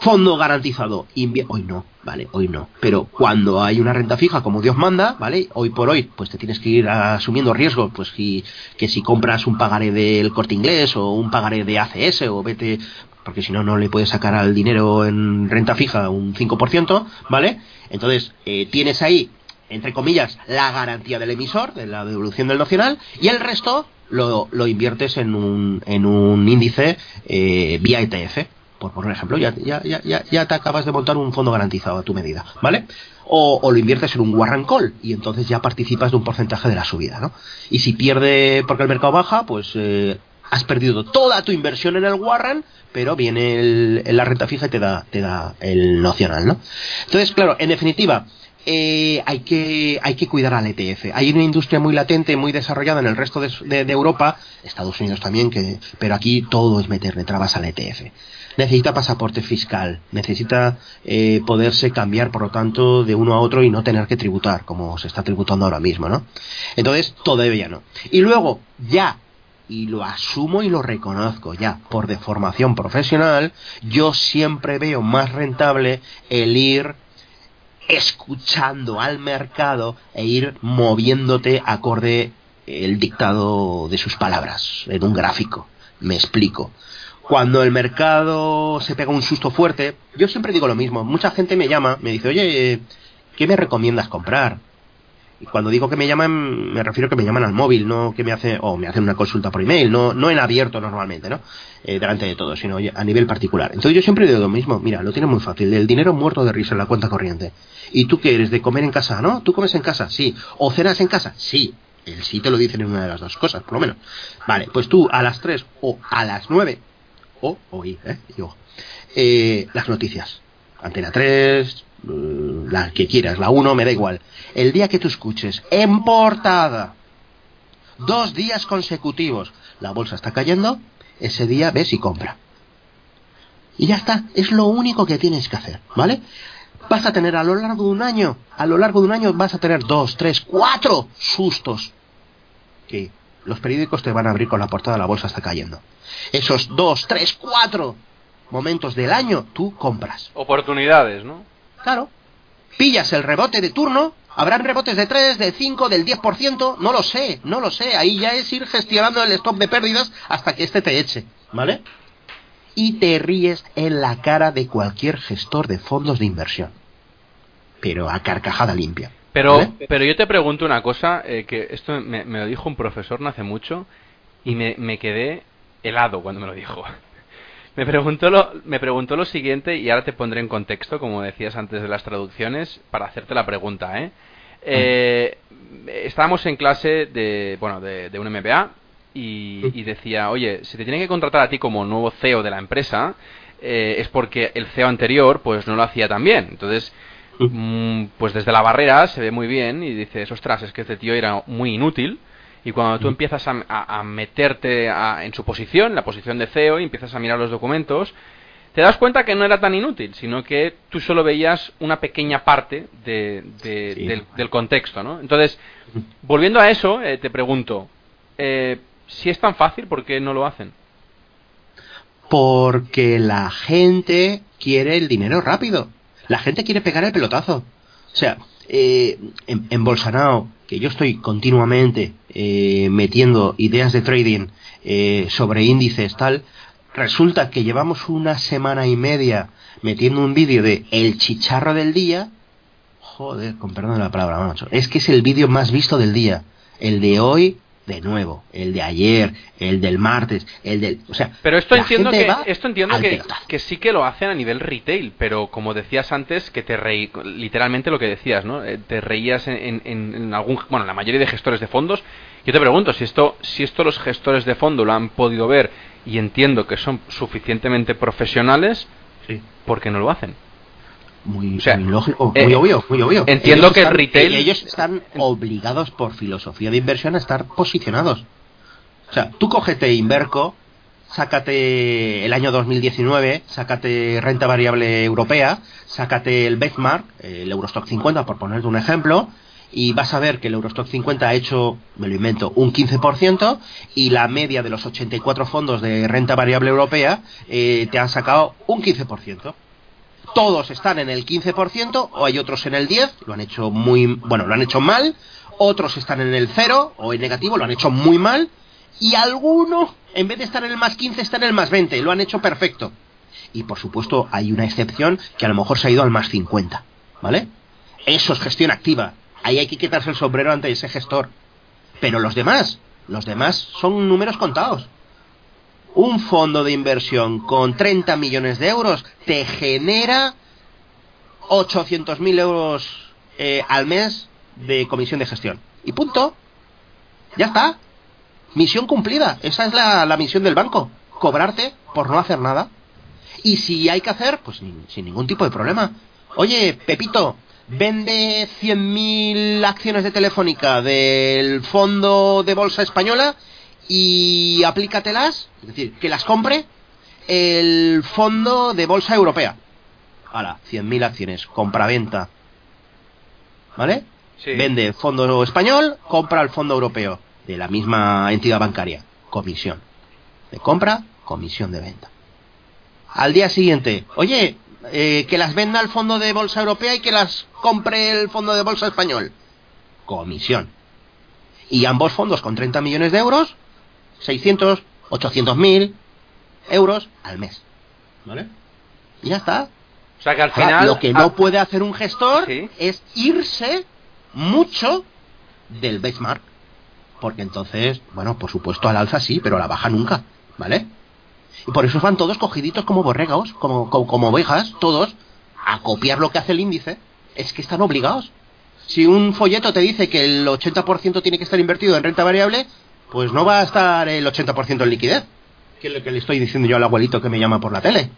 Fondo garantizado. hoy no, ¿vale? Hoy no. Pero cuando hay una renta fija como Dios manda, ¿vale? Hoy por hoy, pues te tienes que ir asumiendo riesgos, pues si, que si compras un pagaré del corte inglés o un pagaré de ACS o vete, porque si no, no le puedes sacar al dinero en renta fija un 5%, ¿vale? Entonces, eh, tienes ahí, entre comillas, la garantía del emisor, de la devolución del nacional, y el resto lo, lo inviertes en un, en un índice eh, vía ETF por poner ejemplo, ya, ya, ya, ya te acabas de montar un fondo garantizado a tu medida, ¿vale? O, lo inviertes en un warrant call y entonces ya participas de un porcentaje de la subida, ¿no? Y si pierde porque el mercado baja, pues eh, has perdido toda tu inversión en el warrant, pero viene el, la renta fija y te da, te da el nocional, ¿no? Entonces, claro, en definitiva, eh, hay, que, hay que cuidar al ETF. Hay una industria muy latente, muy desarrollada en el resto de, de, Europa, Estados Unidos también, que, pero aquí todo es meterle trabas al ETF necesita pasaporte fiscal, necesita eh, poderse cambiar, por lo tanto, de uno a otro y no tener que tributar, como se está tributando ahora mismo, ¿no? Entonces, todavía no. Y luego, ya, y lo asumo y lo reconozco ya, por deformación profesional, yo siempre veo más rentable el ir escuchando al mercado e ir moviéndote acorde el dictado de sus palabras en un gráfico. Me explico cuando el mercado se pega un susto fuerte, yo siempre digo lo mismo. Mucha gente me llama, me dice, oye, ¿qué me recomiendas comprar? Y cuando digo que me llaman, me refiero a que me llaman al móvil, no que me hacen, o me hacen una consulta por email, no, no en abierto normalmente, ¿no? Eh, delante de todo, sino a nivel particular. Entonces yo siempre digo lo mismo, mira, lo tiene muy fácil, el dinero muerto de risa en la cuenta corriente. ¿Y tú qué eres? ¿De comer en casa? ¿No? ¿Tú comes en casa? Sí. ¿O cenas en casa? Sí. El sí te lo dicen en una de las dos cosas, por lo menos. Vale, pues tú a las 3 o a las 9 o oí, ¿eh? ¿eh? las noticias. Antena 3, mm, la que quieras, la 1, me da igual. El día que tú escuches en portada, dos días consecutivos, la bolsa está cayendo, ese día ves y compra. Y ya está, es lo único que tienes que hacer, ¿vale? Vas a tener a lo largo de un año, a lo largo de un año vas a tener dos, tres, cuatro sustos que los periódicos te van a abrir con la portada la bolsa está cayendo. Esos dos, tres, cuatro momentos del año, tú compras. Oportunidades, ¿no? Claro. Pillas el rebote de turno, habrán rebotes de 3, de 5, del 10%, no lo sé, no lo sé. Ahí ya es ir gestionando el stop de pérdidas hasta que este te eche, ¿vale? Y te ríes en la cara de cualquier gestor de fondos de inversión. Pero a carcajada limpia. Pero, pero yo te pregunto una cosa, eh, que esto me, lo dijo un profesor no hace mucho y me, me quedé helado cuando me lo dijo. Me preguntó, lo, me preguntó lo siguiente y ahora te pondré en contexto, como decías antes de las traducciones, para hacerte la pregunta. ¿eh? eh estábamos en clase de, bueno, de, un MBA y, decía, oye, si te tienen que contratar a ti como nuevo CEO de la empresa, eh, es porque el CEO anterior pues no lo hacía tan bien. Entonces, Mm, pues desde la barrera se ve muy bien y dices, ostras, es que este tío era muy inútil. Y cuando tú empiezas a, meterte en su posición, la posición de CEO, y empiezas a mirar los documentos, te das cuenta que no era tan inútil, sino que tú solo veías una pequeña parte del, contexto, ¿no? Entonces, volviendo a eso, eh, te pregunto, eh, si es tan fácil, ¿por qué no lo hacen? Porque la gente quiere el dinero rápido. La gente quiere pegar el pelotazo. O sea, eh, en, Bolsonaro, que yo estoy continuamente eh, metiendo ideas de trading eh, sobre índices tal, resulta que llevamos una semana y media metiendo un vídeo de el chicharro del día. Joder, con perdón de la palabra, macho. Es que es el vídeo más visto del día. El de hoy de nuevo, el de ayer, el del martes, el del, o sea, pero esto entiendo que esto entiendo que, que, sí que lo hacen a nivel retail, pero como decías antes que te reí, literalmente lo que decías, ¿no? Eh, te reías en, en, algún, bueno, la mayoría de gestores de fondos. Yo te pregunto si esto, si esto los gestores de fondo lo han podido ver y entiendo que son suficientemente profesionales, sí. ¿por qué no lo hacen? Muy, O sea, muy lógico, eh, muy obvio, muy obvio. entiendo Ellos que el están- retail- Ellos están obligados por filosofía de inversión a estar posicionados. O sea, tú cógete Inverco, sácate el año 2019, sácate renta variable europea, sácate el benchmark, el Eurostock 50, por ponerte un ejemplo, y vas a ver que el Eurostock 50 ha hecho, me lo invento, un 15%, y la media de los 84 fondos de renta variable europea eh, te han sacado un 15% todos están en el 15% o hay otros en el 10, lo han hecho muy, bueno, lo han hecho mal, otros están en el 0 o en negativo, lo han hecho muy mal y algunos en vez de estar en el más 15 está en el más 20, lo han hecho perfecto. Y por supuesto hay una excepción que a lo mejor se ha ido al más 50, ¿vale? Eso es gestión activa. Ahí hay que quitarse el sombrero ante ese gestor. Pero los demás, los demás son números contados un fondo de inversión con 30 millones de euros te genera 800.000 euros eh, al mes de comisión de gestión. Y punto. Ya está. Misión cumplida. Esa es la, misión del banco. Cobrarte por no hacer nada. Y si hay que hacer, pues ni- sin ningún tipo de problema. Oye, Pepito, vende 100.000 acciones de Telefónica del fondo de bolsa española y aplícatelas, es decir, que las compre el fondo de bolsa europea. Ahora, 100.000 acciones, compra-venta. ¿Vale? Sí. Vende fondo español, compra el fondo europeo de la misma entidad bancaria. Comisión. De compra, comisión de venta. Al día siguiente, oye, eh, que las venda el fondo de bolsa europea y que las compre el fondo de bolsa español. Comisión. Y ambos fondos con 30 millones de euros, 600, 800 mil euros al mes. ¿Vale? Y ya está. O sea que al Ahora, final. lo que ah, no puede hacer un gestor Sí. es irse mucho del benchmark. Porque entonces, bueno, por supuesto al alza sí, pero a la baja nunca, ¿vale? Y por eso van todos cogiditos como borregos, como, como, como ovejas, todos, a copiar lo que hace el índice. Es que están obligados. Si un folleto te dice que el 80% tiene que estar invertido en renta variable, pues no va a estar el 80% en liquidez. Que es lo que le estoy diciendo yo al abuelito que me llama por la tele.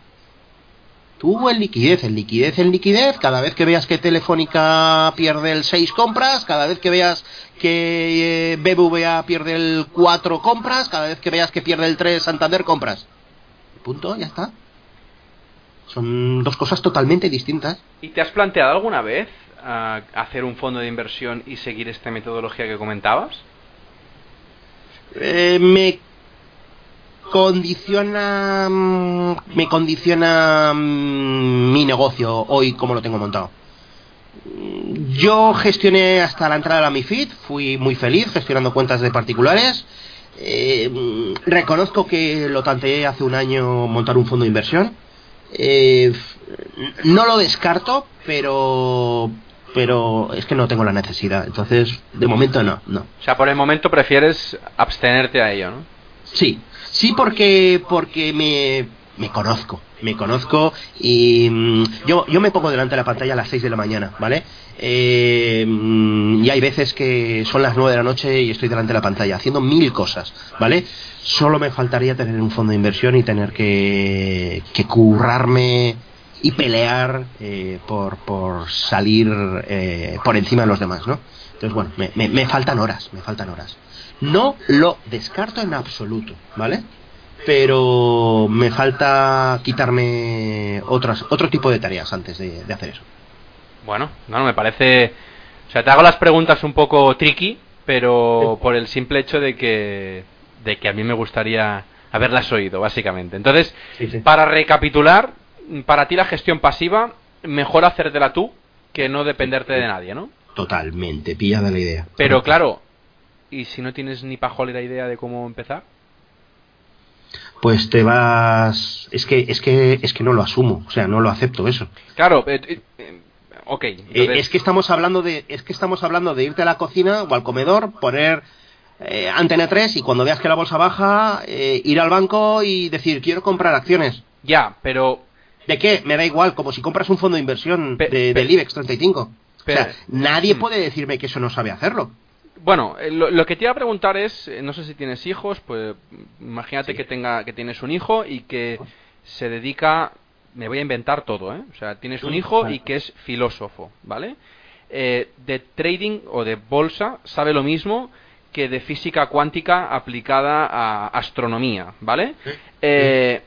Tú en liquidez, en liquidez, en liquidez, cada vez que veas que Telefónica pierde el 6 compras, cada vez que veas que eh, BBVA pierde el 4 compras, cada vez que veas que pierde el 3 Santander compras. Punto, ya está. Son dos cosas totalmente distintas. ¿Y te has planteado alguna vez ah, hacer un fondo de inversión y seguir esta metodología que comentabas? Eh, me condiciona mm, me condiciona mm, mi negocio hoy como lo tengo montado. Yo gestioné hasta la entrada de la MIFID fui muy feliz gestionando cuentas de particulares. Eh, mm, reconozco que lo tanteé hace un año montar un fondo de inversión. Eh, no lo descarto pero pero es que no tengo la necesidad entonces de momento no no O sea, por el momento prefieres abstenerte a ello, ¿no? Sí, sí porque porque me, me conozco, me conozco y mm, yo, yo me pongo delante de la pantalla a las 6 de la mañana, ¿vale? Eh, mm, y hay veces que son las 9 de la noche y estoy delante de la pantalla haciendo mil cosas, ¿vale? Solo me faltaría tener un fondo de inversión y tener que, que currarme y pelear eh, por, por salir eh, por encima de los demás, ¿no? Entonces, bueno, me, me, me faltan horas, me faltan horas. No lo descarto en absoluto, ¿vale? Pero me falta quitarme otras, otro tipo de tareas antes de, de hacer eso. Bueno, no, no, me parece... O sea, te hago las preguntas un poco tricky, pero por el simple hecho de que, de que a mí me gustaría haberlas oído, básicamente. Entonces, Sí, sí. para recapitular, para ti la gestión pasiva, mejor hacértela tú que no dependerte de nadie, ¿no? Totalmente, pillada la idea. Pero claro, ¿y si no tienes ni pajolera idea de cómo empezar? Pues te vas. Es que, es que, es que no lo asumo, o sea, no lo acepto eso. Claro, eh, eh, eh, ok. Eh, es que estamos hablando de, es que estamos hablando de irte a la cocina o al comedor, poner eh, antena 3 y cuando veas que la bolsa baja, eh, ir al banco y decir quiero comprar acciones. Ya, pero ¿De qué? Me da igual, como si compras un fondo de inversión de, pe- del IBEX 35. Pero- o sea, nadie Mm. puede decirme que eso no sabe hacerlo. Bueno, eh, lo, lo que te iba a preguntar es, eh, no sé si tienes hijos, pues imagínate que tenga que tienes un hijo y que se dedica me voy a inventar todo, ¿eh? O sea, tienes un hijo y que es filósofo, ¿vale? Eh, de trading o de bolsa sabe lo mismo que de física cuántica aplicada a astronomía, ¿vale? Eh,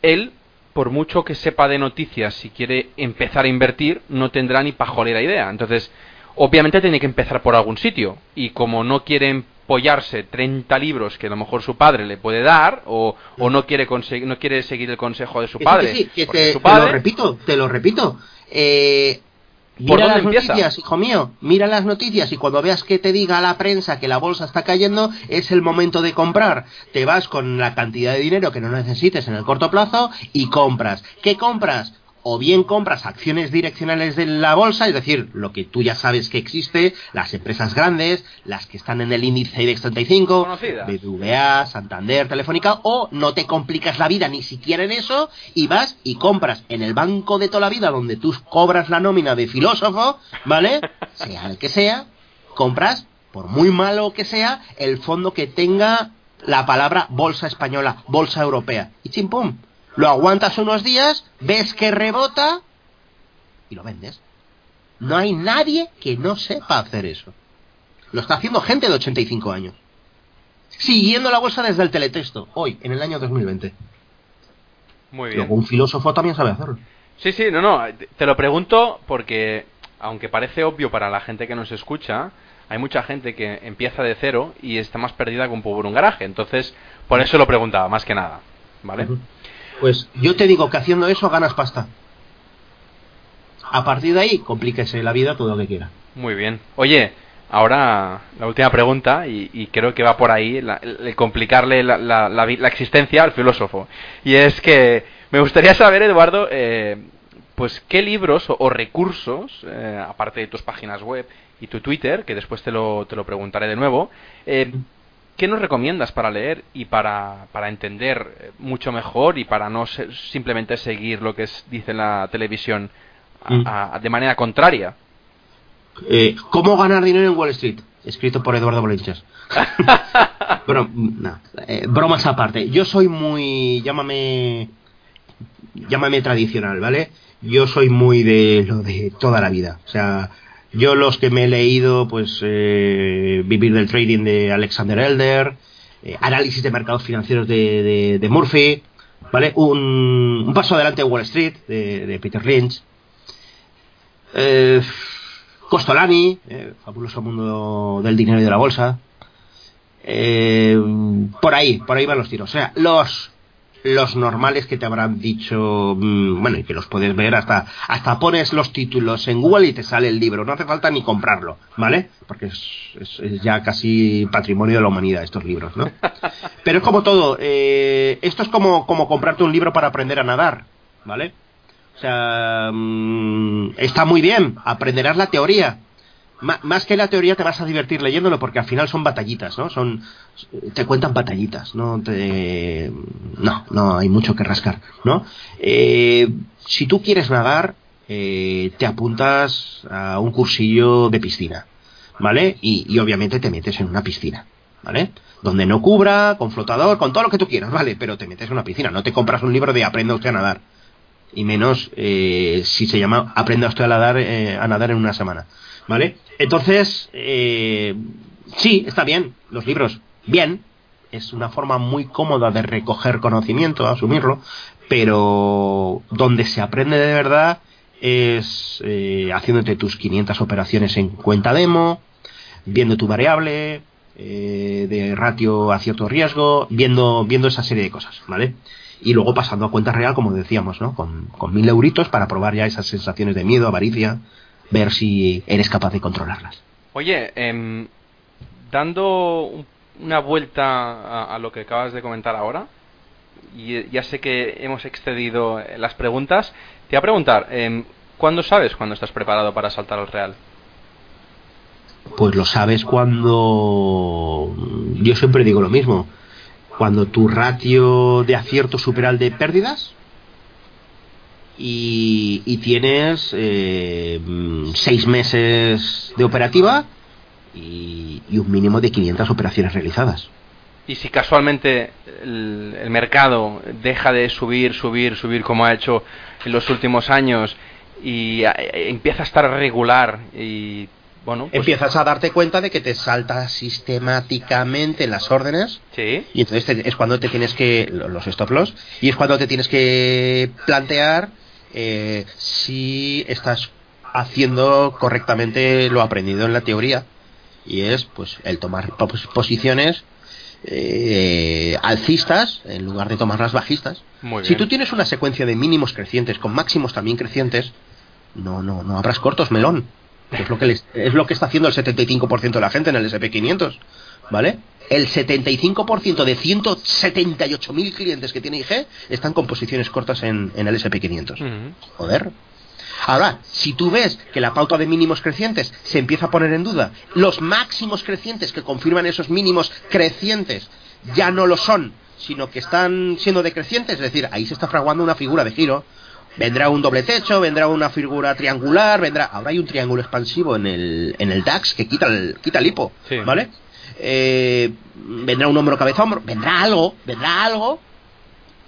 él, por mucho que sepa de noticias, si quiere empezar a invertir, no tendrá ni pajolera idea. Entonces, obviamente tiene que empezar por algún sitio. Y como no quiere empollarse 30 libros que a lo mejor su padre le puede dar, o, o no, quiere no quiere seguir el consejo de su padre, que sí, que te, su te lo padre- repito, te lo repito. Eh, ¿Por mira las empieza? noticias, hijo mío, mira las noticias y cuando veas que te diga la prensa que la bolsa está cayendo, es el momento de comprar. Te vas con la cantidad de dinero que no necesites en el corto plazo y compras. ¿Qué compras? O bien compras acciones direccionales de la bolsa, es decir, lo que tú ya sabes que existe, las empresas grandes, las que están en el índice IBEX 35, Conocidas. BBVA, Santander, Telefónica, o no te complicas la vida ni siquiera en eso y vas y compras en el banco de toda la vida donde tú cobras la nómina de filósofo, ¿vale? Sea el que sea, compras, por muy malo que sea, el fondo que tenga la palabra bolsa española, bolsa europea. Y chimpum. Lo aguantas unos días, ves que rebota y lo vendes. No hay nadie que no sepa hacer eso. Lo está haciendo gente de 85 años siguiendo la bolsa desde el teletexto, hoy, en el año 2020. Muy bien. Luego un filósofo también sabe hacerlo. Sí, sí, no, no, te- lo pregunto porque, aunque parece obvio para la gente que nos escucha, hay mucha gente que empieza de cero y está más perdida que un pobre un garaje. Entonces, por eso lo preguntaba, más que nada. ¿Vale? Pues yo te digo que haciendo eso ganas pasta. A partir de ahí, complíquese la vida todo lo que quiera. Muy bien. Oye, ahora la última pregunta, y, creo que va por ahí, la- complicarle la, la- la existencia al filósofo. Y es que me gustaría saber, Eduardo, eh, pues qué libros o, o recursos, eh, aparte de tus páginas web y tu Twitter, que después te lo, te lo preguntaré de nuevo, eh, ¿qué nos recomiendas para leer y para, para entender eh, mucho mejor y para no se- simplemente seguir lo que es- dice la televisión a- Mm. a- de manera contraria? Eh, ¿Cómo ganar dinero en Wall Street? Escrito por Eduardo Bolinches. Bro- no, eh, bromas aparte. Yo soy muy. Llámame. Llámame tradicional, ¿vale? Yo soy muy de lo de toda la vida. O sea, yo los que me he leído, pues. eh, Vivir del Trading de Alexander Elder. eh, análisis de mercados financieros de, de- Murphy. ¿Vale? Un, paso adelante de Wall Street de, Peter Lynch. Eh, Costolani, eh, fabuloso mundo del dinero y de la bolsa. Por ahí, por ahí van los tiros. O sea, los los normales que te habrán dicho, mm, bueno, y que los puedes ver hasta hasta pones los títulos en Google y te sale el libro. No hace falta ni comprarlo, ¿vale? Porque es, es- es ya casi patrimonio de la humanidad estos libros, ¿no? Pero es como todo. eh, esto es como como comprarte un libro para aprender a nadar, ¿vale? O sea, mm, está muy bien, aprenderás la teoría. Más que la teoría te vas a divertir leyéndolo porque al final son batallitas, ¿no? Son te cuentan batallitas, no te no, no hay mucho que rascar, ¿no? Eh, si tú quieres nadar, eh, te apuntas a un cursillo de piscina, ¿vale? Y, y obviamente te metes en una piscina, ¿vale? Donde no cubra, con flotador, con todo lo que tú quieras, ¿vale? Pero te metes en una piscina, no te compras un libro de Aprenda usted a nadar y menos eh, si se llama aprenda usted a nadar, eh, a nadar en una semana. ¿Vale? Entonces, eh, sí, está bien, los libros, bien, es una forma muy cómoda de recoger conocimiento, asumirlo, pero donde se aprende de verdad es eh, haciéndote tus 500 operaciones en cuenta demo, viendo tu variable, eh, de ratio a cierto riesgo, viendo, viendo esa serie de cosas, ¿vale? Y luego pasando a cuenta real, como decíamos, ¿no? Con, con mil euritos para probar ya esas sensaciones de miedo, avaricia, ver si eres capaz de controlarlas. Oye, em, dando un- una vuelta a, a lo que acabas de comentar ahora, y eh, ya sé que hemos excedido eh, las preguntas, te voy a preguntar, em, ¿cuándo sabes cuando estás preparado para saltar al real? Pues lo sabes cuando... Yo siempre digo lo mismo. Cuando tu ratio de acierto supera el de pérdidas y, y tienes eh, mm, seis meses de operativa y, y un mínimo de 500 operaciones realizadas. Y si casualmente el, el mercado deja de subir, subir, subir como ha hecho en los últimos años y eh, empieza a estar regular y bueno, pues- Empiezas a darte cuenta de que te salta sistemáticamente las órdenes Sí. y entonces te- es cuando te tienes que lo- los stop loss y es cuando te tienes que plantear eh, si estás haciendo correctamente lo aprendido en la teoría. Y es pues el tomar pos- posiciones eh, alcistas en lugar de tomarlas bajistas. Si tú tienes una secuencia de mínimos crecientes con máximos también crecientes no no no habrás cortos melón. Es lo que les- es lo que está haciendo el 75% de la gente en el SP500 ¿vale? El 75% de 178.000 clientes que tiene IG están con posiciones cortas en, en el SP500 Ujú. Joder. Ahora, si tú ves que la pauta de mínimos crecientes se empieza a poner en duda, los máximos crecientes que confirman esos mínimos crecientes ya no lo son, sino que están siendo decrecientes, es decir, ahí se está fraguando una figura de giro. Vendrá un doble techo, vendrá una figura triangular, vendrá. Ahora hay un triángulo expansivo en el, en el DAX que quita el, quita el hipo, Sí. ¿vale? Eh, vendrá un hombro cabeza hombro, vendrá algo, vendrá algo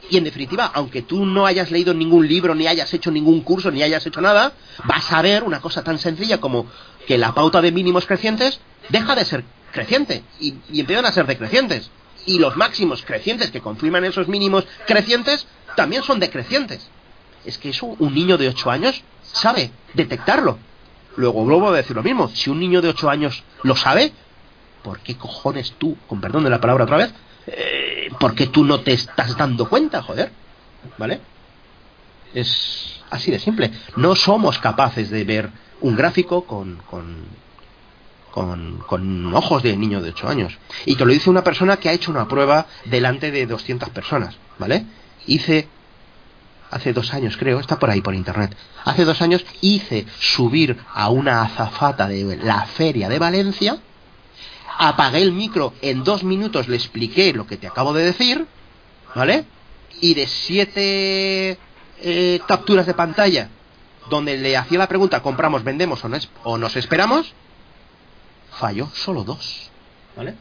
y en definitiva, aunque tú no hayas leído ningún libro, ni hayas hecho ningún curso, ni hayas hecho nada, vas a ver una cosa tan sencilla como que la pauta de mínimos crecientes deja de ser creciente y, empiezan a ser decrecientes. Y los máximos crecientes que confirman esos mínimos crecientes también son decrecientes. Es que eso un niño de 8 años sabe detectarlo. Luego vuelvo a decir lo mismo, si un niño de 8 años lo sabe, ¿por qué cojones tú, con perdón de la palabra otra vez, eh, ¿por qué tú no te estás dando cuenta, joder? ¿Vale? Es así de simple. No somos capaces de ver un gráfico con, con, con, con ojos de niño de 8 años. Y te lo dice una persona que ha hecho una prueba delante de 200 personas, ¿vale? Hice hace dos años creo, está por ahí por internet. Hace dos años hice subir a una azafata de la feria de Valencia, apagué el micro, en dos minutos le expliqué lo que te acabo de decir, ¿vale? Y de siete eh, capturas de pantalla donde le hacía la pregunta, compramos, vendemos o, no es- o nos esperamos, falló solo dos, ¿vale?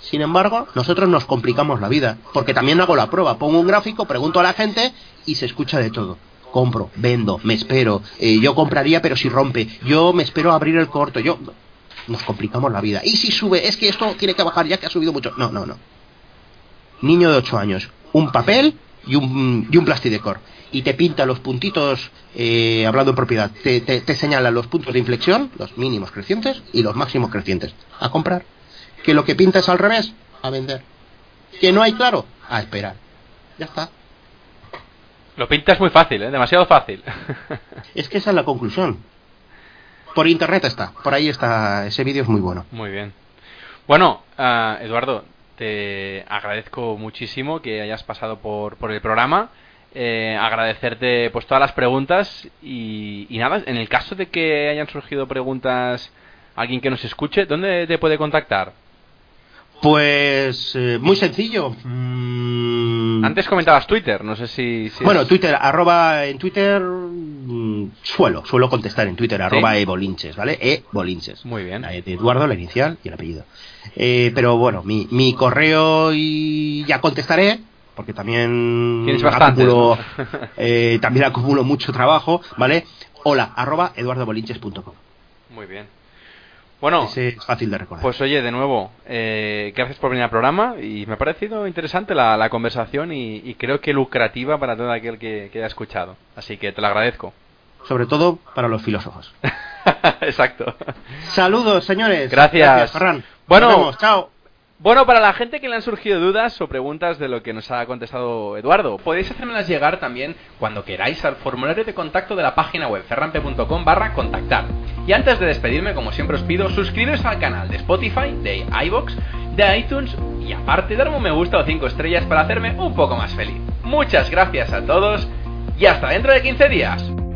Sin embargo, nosotros nos complicamos la vida, porque también hago la prueba, pongo un gráfico, pregunto a la gente y se escucha de todo. Compro, vendo, me espero, eh, yo compraría pero si rompe, yo me espero abrir el corto, yo... Nos complicamos la vida. Y si sube, es que esto tiene que bajar ya que ha subido mucho. No, no, no. Niño de 8 años, un papel y un, y un plastidecor. Y te pinta los puntitos, eh, hablando en propiedad, te, te, te señala los puntos de inflexión, los mínimos crecientes y los máximos crecientes. A comprar. Que lo que pinta es al revés, a vender. Que no hay claro, a esperar. Ya está. Lo pintas muy fácil, ¿eh? demasiado fácil. Es que esa es la conclusión. Por internet está, por ahí está, ese vídeo es muy bueno. Muy bien. Bueno, ah, Eduardo, te agradezco muchísimo que hayas pasado por, por el programa. Eh, agradecerte pues todas las preguntas y, y nada, en el caso de que hayan surgido preguntas alguien que nos escuche, ¿dónde te puede contactar? Pues eh, muy sencillo. Mm, Antes comentabas Twitter, no sé si... si Bueno, es- Twitter, arroba en Twitter mm, suelo, suelo contestar en Twitter, arroba ebolinches, ¿vale? Ebolinches. Muy bien. De Eduardo, la inicial y el apellido. Eh, pero bueno, mi, mi correo y ya contestaré, porque también eh, también acumulo mucho trabajo, ¿vale? Hola, arroba eduardobolinches.com. Muy bien. Bueno, Ese es fácil de recordar. Pues oye, de nuevo, eh, gracias por venir al programa y me ha parecido interesante la, la conversación y, y creo que lucrativa para todo aquel que, que haya escuchado. Así que te lo agradezco. Sobre todo para los filósofos. Exacto. Saludos, señores. Gracias. Ferran. Bueno. Nos vemos. Chao. Bueno, para la gente que le han surgido dudas o preguntas de lo que nos ha contestado Eduardo, Podéis hacérmelas llegar también cuando queráis al formulario de contacto de la página web ferrampe.com barra contactar. Y antes de despedirme, como siempre os pido, suscribiros al canal de Spotify, de iVoox, de iTunes y aparte darme un me gusta o 5 estrellas para hacerme un poco más feliz. Muchas gracias a todos y hasta dentro de 15 días.